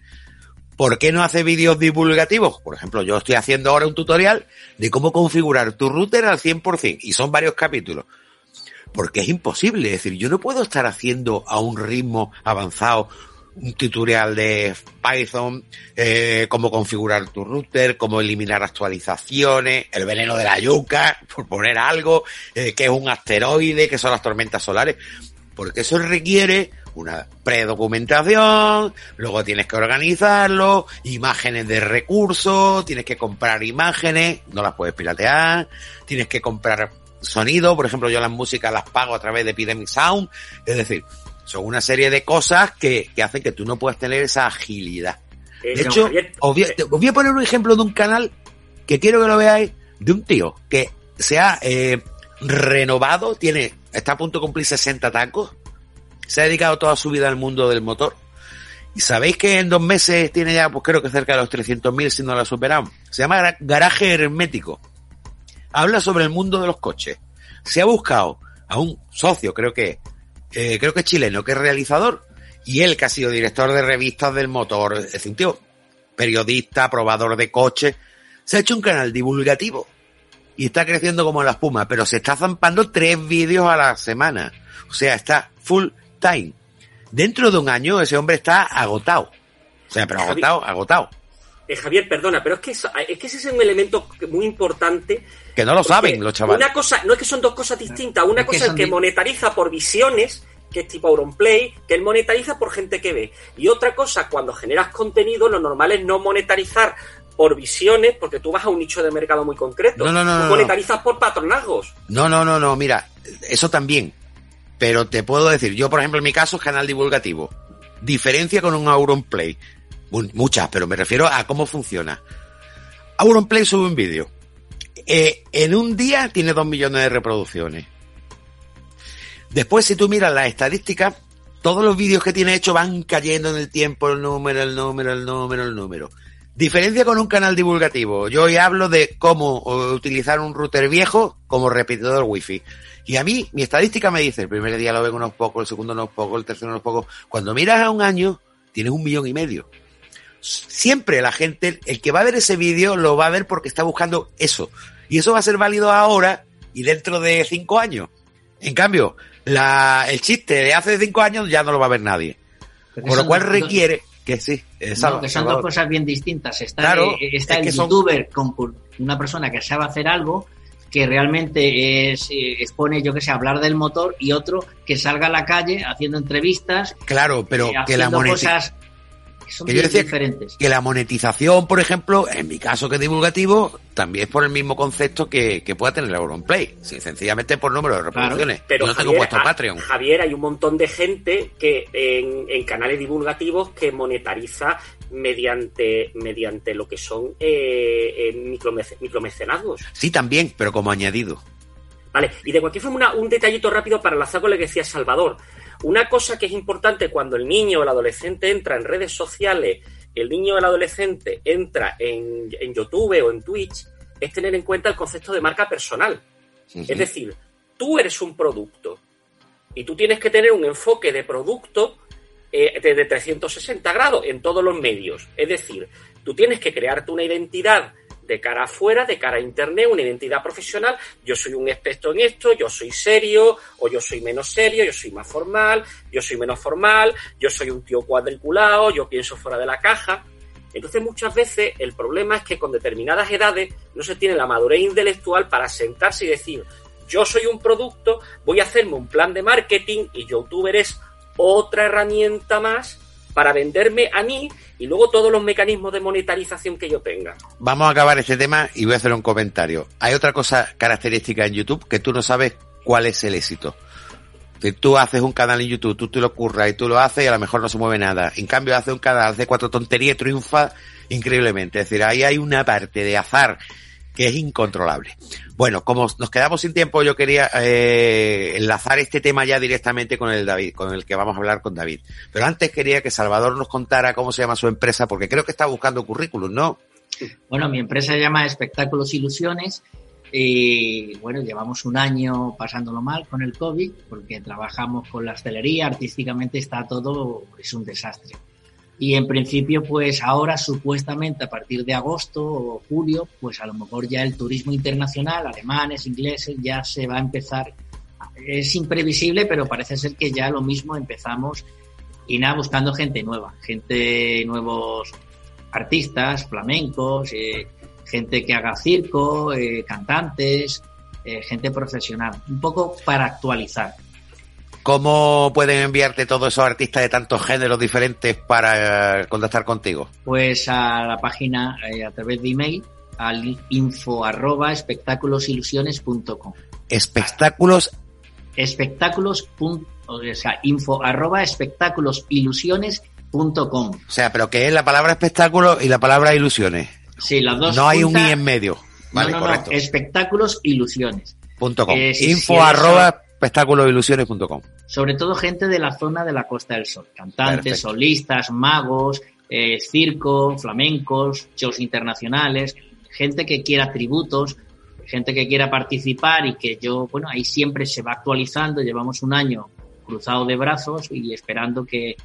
¿Por qué no hace vídeos divulgativos? Por ejemplo, yo estoy haciendo ahora un tutorial de cómo configurar tu router al 100% y son varios capítulos. Porque es imposible, es decir, yo no puedo estar haciendo a un ritmo avanzado un tutorial de Python, eh, cómo configurar tu router, cómo eliminar actualizaciones, el veneno de la yuca, por poner algo, eh, que es un asteroide, que son las tormentas solares, porque eso requiere una predocumentación, luego tienes que organizarlo, imágenes de recursos, tienes que comprar imágenes, no las puedes piratear, tienes que comprar sonido, por ejemplo, yo las músicas las pago a través de Epidemic Sound, es decir, son una serie de cosas que, que hacen que tú no puedas tener esa agilidad. Eh, De hecho, Javier, os voy, a, os voy a poner un ejemplo de un canal que quiero que lo veáis, de un tío que se ha eh, renovado, tiene, está a punto de cumplir 60 tacos, se ha dedicado toda su vida al mundo del motor. Y sabéis que en dos meses tiene ya, pues creo que cerca de los 300.000 si no lo ha superado. Se llama Garaje Hermético. Habla sobre el mundo de los coches. Se ha buscado a un socio, creo que, eh, creo que es chileno, que es realizador, y él que ha sido director de revistas del motor, es decir, un tío periodista, probador de coches, se ha hecho un canal divulgativo y está creciendo como la espuma, pero se está zampando tres vídeos a la semana. O sea, está full time. Dentro de un año ese hombre está agotado. O sea, pero agotado, agotado. Eh, Javier, perdona, pero es que, eso- es que ese es un elemento muy importante. Que no lo saben los chavales. Una cosa, no es que son dos cosas distintas. Una Es que cosa es que monetariza por visiones, que es tipo Auronplay, que él monetariza por gente que ve. Y otra cosa, cuando generas contenido, lo normal es no monetarizar por visiones, porque tú vas a un nicho de mercado muy concreto. No, no, no, Tú no, monetarizas por patronazgos. No, no, no, no, mira, eso también. Pero te puedo decir, yo por ejemplo en mi caso canal divulgativo. Diferencia con un Auronplay. Mu- Muchas, pero me refiero a cómo funciona. Auronplay sube un vídeo. Eh, en un día tiene dos millones de reproducciones. Después, si tú miras las estadísticas, todos los vídeos que tiene hecho van cayendo en el tiempo, el número, el número, el número, el número. Diferencia con un canal divulgativo. Yo hoy hablo de cómo utilizar un router viejo como repetidor wifi. Y a mí, mi estadística me dice, el primer día lo ven unos pocos, el segundo unos pocos, el tercero unos pocos. Cuando miras a un año, tienes un millón y medio. Siempre la gente, el que va a ver ese vídeo, lo va a ver porque está buscando eso. Y eso va a ser válido ahora y dentro de cinco años. En cambio, la, el chiste de hace cinco años ya no lo va a ver nadie. Por lo cual dos- requiere que sí. No, Salva- que son dos cosas bien distintas. Está, Claro, eh, está es el son- youtuber con una persona que sabe hacer algo que realmente es, eh, expone, yo que sé, hablar del motor y otro que salga a la calle haciendo entrevistas, Claro, pero eh, que la haciendo moneti- cosas que son que yo bien decía diferentes. que la monetización, por ejemplo, en mi caso que es divulgativo, también es por el mismo concepto que, que pueda tener el Auronplay. Sí, sencillamente por número de reproducciones. Pero Yo no tengo Javier, puesto a- Patreon. Javier, hay un montón de gente que en, en canales divulgativos que monetariza mediante, mediante lo que son eh, eh, micromece- micromecenazgos. Sí, también, pero como añadido. Vale, y de cualquier forma, una- un detallito rápido para enlazar con lo que decía Salvador. Una cosa que es importante cuando el niño o el adolescente entra en redes sociales, el niño o el adolescente entra en, en YouTube o en Twitch, es tener en cuenta el concepto de marca personal. Es decir, tú eres un producto y tú tienes que tener un enfoque de producto eh, de, de 360 grados en todos los medios. Es decir, tú tienes que crearte una identidad de cara afuera, de cara a internet, una identidad profesional. Yo soy un experto en esto, yo soy serio, o yo soy menos serio, yo soy más formal, yo soy menos formal, yo soy un tío cuadriculado, yo pienso fuera de la caja. Entonces muchas veces el problema es que con determinadas edades no se tiene la madurez intelectual para sentarse y decir, yo soy un producto, voy a hacerme un plan de marketing y youtuber es otra herramienta más para venderme a mí y luego todos los mecanismos de monetarización que yo tenga. Vamos a acabar este tema y voy a hacer un comentario. Hay otra cosa característica en YouTube que tú no sabes cuál es el éxito. Si tú haces un canal en YouTube, tú te lo curras y tú lo haces y a lo mejor no se mueve nada. En cambio, hace un canal, hace cuatro tonterías y triunfa increíblemente. Es decir, ahí hay una parte de azar que es incontrolable. Bueno, como nos quedamos sin tiempo, yo quería eh, enlazar este tema ya directamente con el David, con el que vamos a hablar con David. Pero antes quería que Salvador nos contara cómo se llama su empresa, porque creo que está buscando currículum, ¿no? Bueno, mi empresa se llama Espectáculos Ilusiones y bueno, llevamos un año pasándolo mal con el COVID porque trabajamos con la hostelería, artísticamente está todo, es un desastre. Y en principio, pues ahora supuestamente a partir de agosto o julio, pues a lo mejor ya el turismo internacional, alemanes, ingleses, ya se va a empezar. Es imprevisible, pero parece ser que ya lo mismo empezamos y nada, buscando gente nueva, gente nuevos artistas, flamencos, eh, gente que haga circo, eh, cantantes, eh, gente profesional, un poco para actualizar. ¿Cómo pueden enviarte todos esos artistas de tantos géneros diferentes para eh, contactar contigo? Pues a la página eh, a través de email al info arroba espectaculosilusiones.com. Espectáculos. Espectáculos. punto- O sea, info arroba espectaculosilusiones.com. O sea, pero que es la palabra espectáculo y la palabra ilusiones. Sí, las dos. No hay un i en medio. Vale, no, no, correcto. no. Espectáculos ilusiones. Punto com. Eh, Info arroba sobre todo gente de la zona de la Costa del Sol, cantantes, Perfecto. solistas, magos, eh, circo, flamencos, shows internacionales, gente que quiera tributos, gente que quiera participar y que yo, bueno, ahí siempre se va actualizando, llevamos un año cruzado de brazos y esperando que,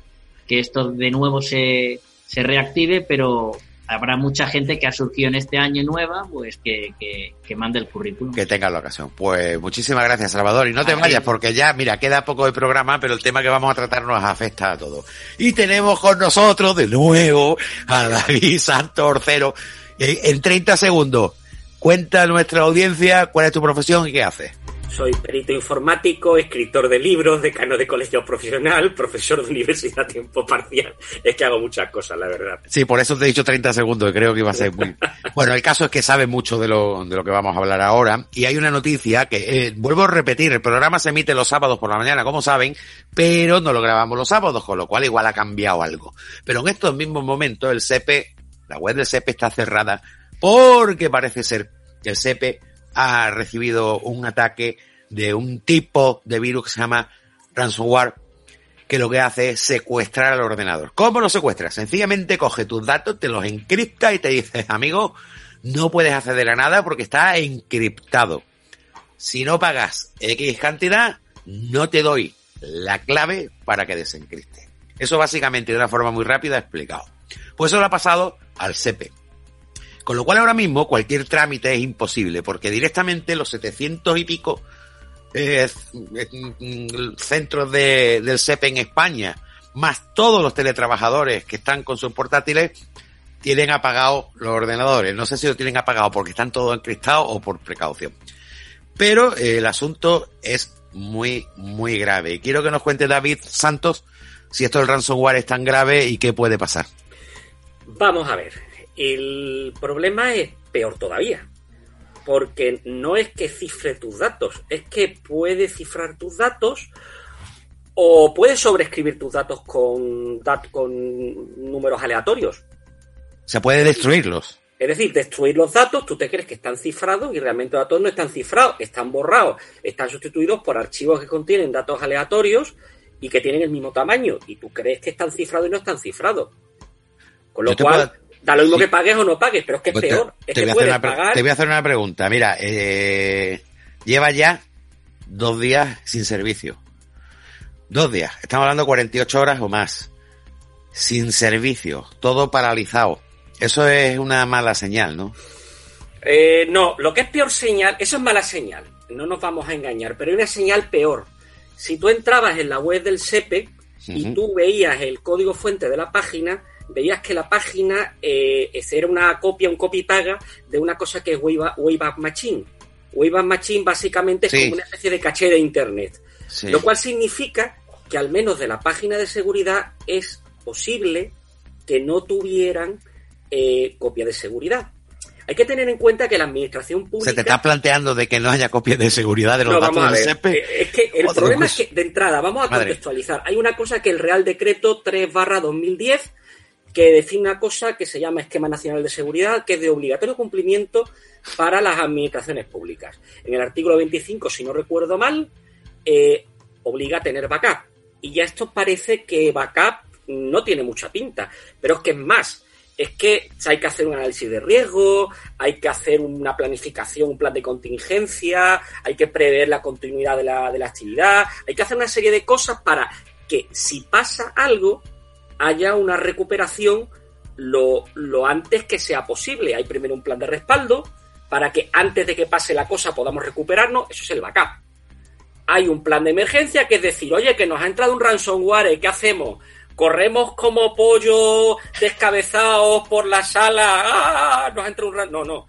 que esto de nuevo se, se reactive, pero habrá mucha gente que ha surgido en este año nueva, pues que, que, que mande el currículum. Que tengas la ocasión. Pues muchísimas gracias, Salvador. Y no te vayas, porque ya, mira, queda poco de programa, pero el tema que vamos a tratar nos afecta a todos. Y tenemos con nosotros de nuevo a David Santos Orcero. Eh, En 30 segundos, cuenta a nuestra audiencia cuál es tu profesión y qué haces. Soy perito informático, escritor de libros, decano de colegio profesional, profesor de universidad a tiempo parcial. Es que hago muchas cosas, la verdad. Sí, por eso te he dicho 30 segundos, creo que iba a ser muy... [laughs] Bueno, el caso es que sabe mucho de lo, de lo que vamos a hablar ahora. Y hay una noticia que, eh, vuelvo a repetir, el programa se emite los sábados por la mañana, como saben, pero no lo grabamos los sábados, con lo cual igual ha cambiado algo. Pero en estos mismos momentos el SEPE, la web del SEPE está cerrada porque parece ser que el SEPE ha recibido un ataque de un tipo de virus que se llama ransomware que lo que hace es secuestrar al ordenador. ¿Cómo lo secuestra? Sencillamente coge tus datos, te los encripta y te dice, amigo, no puedes acceder a nada porque está encriptado. Si no pagas X cantidad, no te doy la clave para que desencripte. Eso básicamente de una forma muy rápida explicado. Pues eso lo ha pasado al SEPE. Con lo cual ahora mismo cualquier trámite es imposible porque directamente los 700 y pico eh, mm, centros de, del SEPE en España, más todos los teletrabajadores que están con sus portátiles, tienen apagados los ordenadores. No sé si lo tienen apagado porque están todos encriptados o por precaución. Pero eh, el asunto es muy, muy grave. Y quiero que nos cuente David Santos si esto del ransomware es tan grave y qué puede pasar. Vamos a ver, el problema es peor todavía, porque no es que cifre tus datos, es que puede cifrar tus datos o puede sobreescribir tus datos con, dat- con números aleatorios. Se puede destruirlos. Es decir, destruir los datos, tú te crees que están cifrados y realmente los datos no están cifrados, están borrados, están sustituidos por archivos que contienen datos aleatorios y que tienen el mismo tamaño. Y tú crees que están cifrados y no están cifrados. Con lo cual, puedo- da lo mismo sí. que pagues o no pagues, pero es que es Pues peor. te, Es que voy a hacer puedes una pre- pagar. te voy a hacer una pregunta. Mira, eh, lleva ya dos días sin servicio. Dos días. Estamos hablando de 48 horas o más. Sin servicio. Todo paralizado. Eso es una mala señal, ¿no? Eh, no, lo que es peor señal, eso es mala señal, no nos vamos a engañar, pero hay una señal peor. Si tú entrabas en la web del SEPE y tú veías el código fuente de la página, veías que la página eh, era una copia, un copy paga de una cosa que es Wayback, Wayback Machine. Wayback Machine básicamente es como una especie de caché de Internet. Sí. Lo cual significa que al menos de la página de seguridad es posible que no tuvieran eh, copia de seguridad. Hay que tener en cuenta que la administración pública... ¿Se te está planteando de que no haya copias de seguridad de los No, datos vamos a del ver. SEPE? Eh, Es que el Joder, problema pues. es que, de entrada, vamos a Madre. contextualizar. Hay una cosa que el Real Decreto 3 2010 que define una cosa que se llama Esquema Nacional de Seguridad, que es de obligatorio cumplimiento para las administraciones públicas. En el artículo 25, si no recuerdo mal, eh, obliga a tener backup. Y ya esto parece que backup no tiene mucha pinta. Pero es que es más. Es que hay que hacer un análisis de riesgo, hay que hacer una planificación, un plan de contingencia, hay que prever la continuidad de la, de la actividad, hay que hacer una serie de cosas para que si pasa algo, haya una recuperación lo, lo antes que sea posible. Hay primero un plan de respaldo para que antes de que pase la cosa podamos recuperarnos, eso es el backup hay un plan de emergencia que es decir, oye, que nos ha entrado un ransomware, ¿qué hacemos? Corremos como pollo descabezados por la sala, ¡ah! Nos ha entrado un ran- No, no.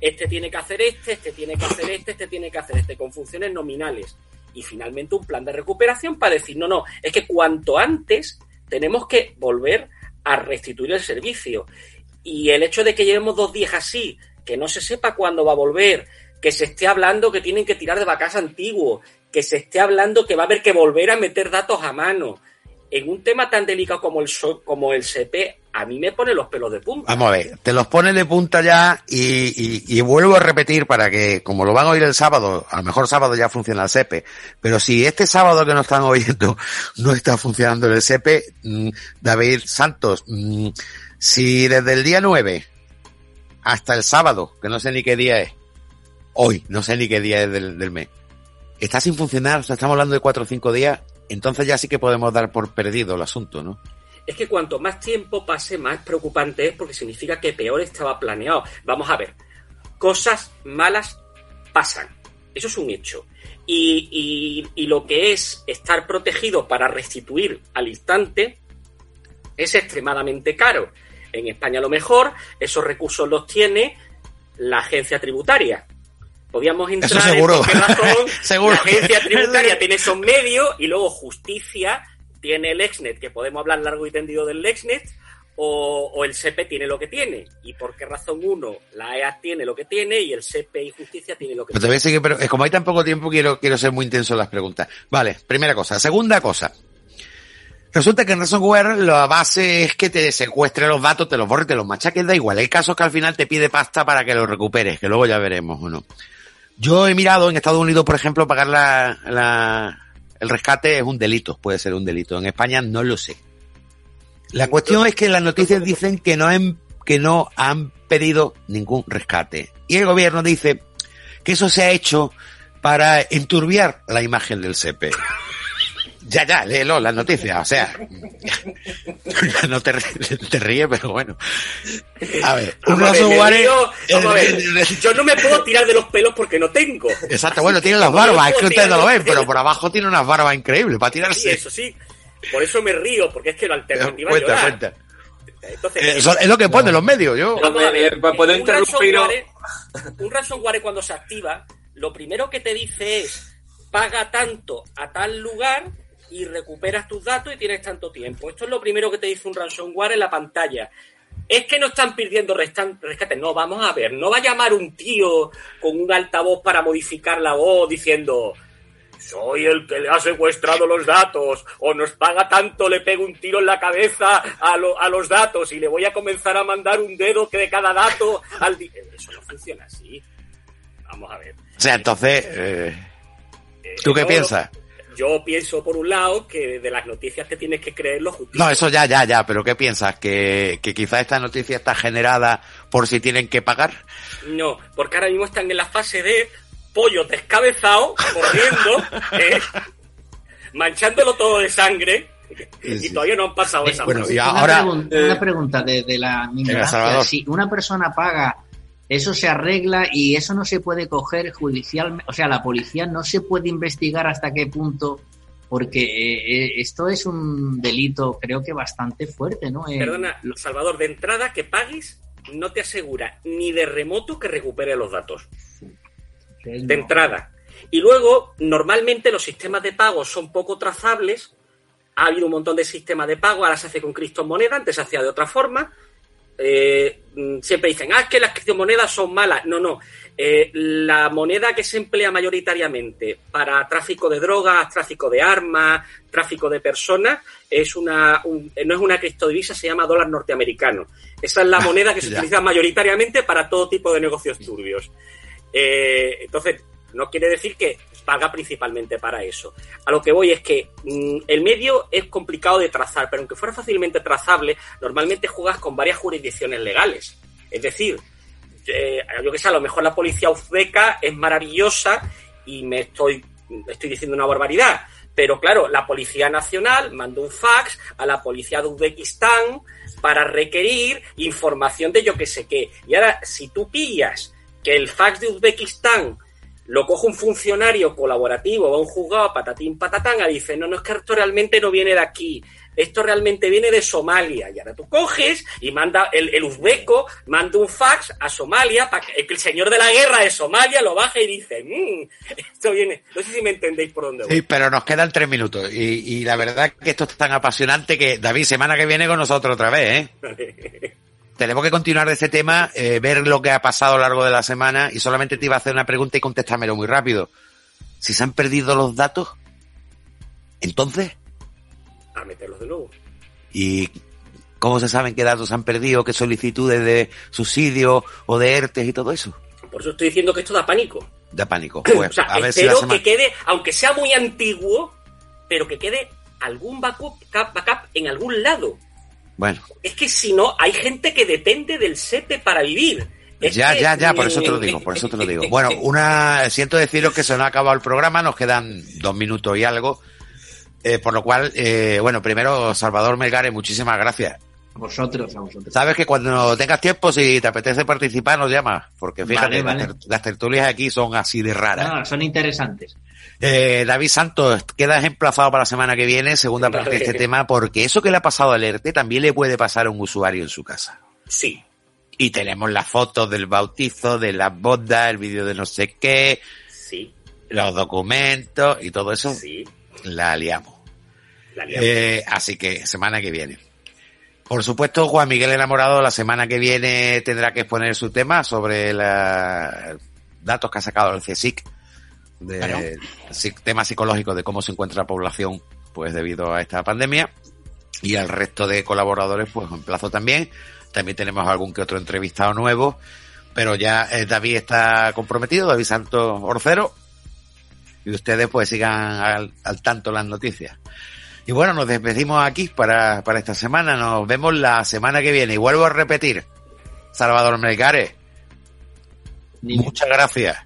Este tiene que hacer este, este tiene que hacer este, este tiene que hacer este, con funciones nominales. Y finalmente un plan de recuperación para decir, no, no, es que cuanto antes tenemos que volver a restituir el servicio. Y el hecho de que llevemos dos días así, que no se sepa cuándo va a volver, que se esté hablando que tienen que tirar de vacas antiguo, que se esté hablando que va a haber que volver a meter datos a mano. En un tema tan delicado como el, como el CP, a mí me pone los pelos de punta. Vamos a ver, te los pone de punta ya y, y- y vuelvo a repetir para que, como lo van a oír el sábado, a lo mejor sábado ya funciona el SEPE, pero si este sábado que nos están oyendo [laughs] no está funcionando el SEPE, mm, David Santos, mm, si desde el día 9 hasta el sábado, que no sé ni qué día es, hoy, no sé ni qué día es del, del mes, está sin funcionar, o sea, estamos hablando de cuatro o cinco días, entonces ya sí que podemos dar por perdido el asunto, ¿no? Es que cuanto más tiempo pase, más preocupante es porque significa que peor estaba planeado. Vamos a ver, cosas malas pasan. Eso es un hecho. Y, lo que es estar protegido para restituir al instante es extremadamente caro. En España lo mejor esos recursos los tiene la agencia tributaria. Podíamos entrar seguro. en por qué razón Seguro. la agencia tributaria [laughs] tiene esos medios y luego justicia tiene el Exnet, que podemos hablar largo y tendido del Exnet, o, o el SEPE tiene lo que tiene. ¿Y por qué razón uno, la EA tiene lo que tiene y el SEPE y justicia tiene lo que Pero seguir, pero eh, como hay tan poco tiempo, quiero, quiero ser muy intenso en las preguntas. Vale, primera cosa. Segunda cosa. Resulta que en ransomware la base es que te secuestre los datos, te los borre, te los machaques, da igual. El caso es que al final te pide pasta para que los recuperes, que luego ya veremos o no. Yo he mirado en Estados Unidos, por ejemplo, pagar la, la, el rescate es un delito, puede ser un delito. En España no lo sé. La cuestión es que las noticias dicen que no han, que no han pedido ningún rescate. Y el gobierno dice que eso se ha hecho para enturbiar la imagen del SEPE. Ya, ya, léelo, las noticias, o sea, [laughs] no te, ríes- te ríes, pero bueno. A ver, un ver, [laughs] Yo no me puedo tirar de los pelos porque no tengo. Exacto, bueno, tiene las barbas, es que ustedes no lo ven, pero por abajo tiene unas barbas increíbles para Sí, tirarse. eso sí. Por eso me río, porque es que la alternativa es Cuenta, llorar. cuenta. Entonces, Eso es lo que pone los medios, yo. Ver, Eh, ¿puedo un interrumpir? ransomware- Un ransomware cuando se activa, lo primero que te dice es paga tanto a tal lugar y recuperas tus datos y tienes tanto tiempo. Esto es lo primero que te dice un ransomware en la pantalla. Es que no están pidiendo rescate. No, vamos a ver. No va a llamar un tío con un altavoz para modificar la voz diciendo soy el que le ha secuestrado los datos, o nos paga tanto, le pego un tiro en la cabeza a, lo- a los datos y le voy a comenzar a mandar un dedo que de cada dato al... Eso no funciona así. Vamos a ver. O sea, entonces, eh, ¿tú qué piensas? Yo pienso, por un lado, que de las noticias te tienes que creer lo justicia. No, eso ya, ya, ya, pero ¿qué piensas? ¿Que, que quizá esta noticia está generada por si tienen que pagar? No, porque ahora mismo están en la fase de pollo descabezado, corriendo, [laughs] ¿eh? manchándolo todo de sangre, y todavía no han pasado esa Bueno, Una, ahora- pregun- eh, una pregunta de, de la ignorancia. Salvador. Si una persona paga, eso se arregla y eso no se puede coger judicialmente. O sea, la policía no se puede investigar hasta qué punto, porque eh, eh, esto es un delito, creo que bastante fuerte, ¿no? Eh, Perdona, Salvador, de entrada que pagues no te asegura ni de remoto que recupere los datos. de entrada. Y luego, normalmente los sistemas de pago son poco trazables. Ha habido un montón de sistemas de pago, ahora se hace con criptomonedas, antes se hacía de otra forma. Eh, siempre dicen, ah, es que las criptomonedas son malas. No, no. Eh, la moneda que se emplea mayoritariamente para tráfico de drogas, tráfico de armas, tráfico de personas, es una, no es una criptodivisa, se llama dólar norteamericano. Esa es la [laughs] moneda que se utiliza mayoritariamente para todo tipo de negocios turbios. Eh, entonces, no quiere decir que paga principalmente para eso. A lo que voy es que mm, el medio es complicado de trazar, pero aunque fuera fácilmente trazable, normalmente juegas con varias jurisdicciones legales. Es decir, eh, yo que sé, a lo mejor la policía uzbeca es maravillosa y me estoy, estoy diciendo una barbaridad. Pero claro, la Policía Nacional mandó un fax a la Policía de Uzbekistán para requerir información de yo que sé qué. Y ahora, si tú pillas que el fax de Uzbekistán lo coge un funcionario colaborativo, va un juzgado, patatín, patatán, y dice, no, no, es que esto realmente no viene de aquí, esto realmente viene de Somalia. Y ahora tú coges y manda, el, el uzbeco manda un fax a Somalia para que el señor de la guerra de Somalia lo baje y dice, mmm, esto viene, no sé si me entendéis por dónde voy. Sí, pero nos quedan tres minutos y, y la verdad que esto es tan apasionante que, David, semana que viene con nosotros otra vez, ¿eh? [laughs] tenemos que continuar de este tema, eh, ver lo que ha pasado a lo largo de la semana y solamente te iba a hacer una pregunta y contéstamelo muy rápido. Si se han perdido los datos, entonces... A meterlos de nuevo. ¿Y cómo se saben qué datos han perdido, qué solicitudes de subsidio o de ERTES y todo eso? Por eso estoy diciendo que esto da pánico. Da pánico. [clears throat] Pues, o sea, a ver espero que quede, aunque sea muy antiguo, pero que quede algún backup, backup en algún lado. Bueno. Es que si no, hay gente que depende del SEPE para vivir. Es Ya, que- ya, ya, por eso te lo digo, por eso te lo digo. Bueno, [laughs] una, siento deciros que se nos ha acabado el programa, nos quedan dos minutos y algo. Eh, por lo cual, eh, bueno, primero, Salvador Melgares, muchísimas gracias. A vosotros, a vosotros. Sabes que cuando tengas tiempo, si te apetece participar, nos llamas, porque fíjate, Vale, vale. Las, ter- las tertulias aquí son así de raras. No, son interesantes. Eh, David Santos, quedas emplazado para la semana que viene, segunda parte de este tema, porque eso que le ha pasado al ERTE también le puede pasar a un usuario en su casa. Sí. Y tenemos las fotos del bautizo, de las bodas, el vídeo de no sé qué, Sí, los documentos y todo eso, sí. la liamos. La liamos. Eh, así que semana que viene. Por supuesto, Juan Miguel Enamorado la semana que viene tendrá que exponer su tema sobre los datos que ha sacado el CSIC de Claro. temas psicológicos de cómo se encuentra la población pues debido a esta pandemia y al resto de colaboradores pues en plazo también. También tenemos algún que otro entrevistado nuevo, pero ya eh, David está comprometido, David Santos Orcero, y ustedes pues sigan al, al tanto las noticias. Y bueno, nos despedimos aquí para, para esta semana. Nos vemos la semana que viene. Y vuelvo a repetir, Salvador Melgares, muchas gracias.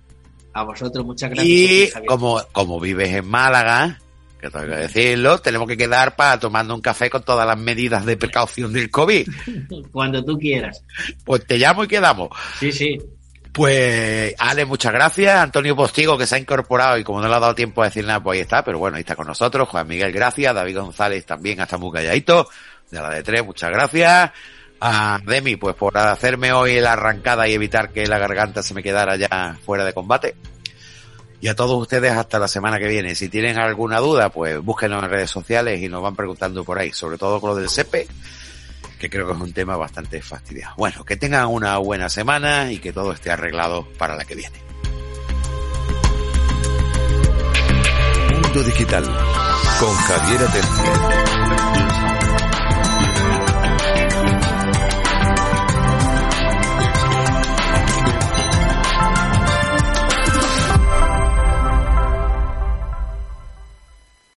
A vosotros, muchas gracias. Y Javier. como, como vives en Málaga, que tengo que decirlo, tenemos que quedar para tomando un café con todas las medidas de precaución del COVID. [laughs] Cuando tú quieras. Pues te llamo y quedamos. Sí, sí. Pues, Ale, muchas gracias. Antonio Postigo, que se ha incorporado y como no le ha dado tiempo a decir nada, pues ahí está. Pero bueno, ahí está con nosotros. Juan Miguel, gracias. David González también, hasta muy calladito. De la de tres, muchas gracias. A Demi, pues por hacerme hoy la arrancada y evitar que la garganta se me quedara ya fuera de combate. Y a todos ustedes hasta la semana que viene. Si tienen alguna duda, pues búsquenos en redes sociales y nos van preguntando por ahí, sobre todo con lo del SEPE, que creo que es un tema bastante fastidiado. Bueno, que tengan una buena semana y que todo esté arreglado para la que viene. Mundo Digital con Javier Atencia.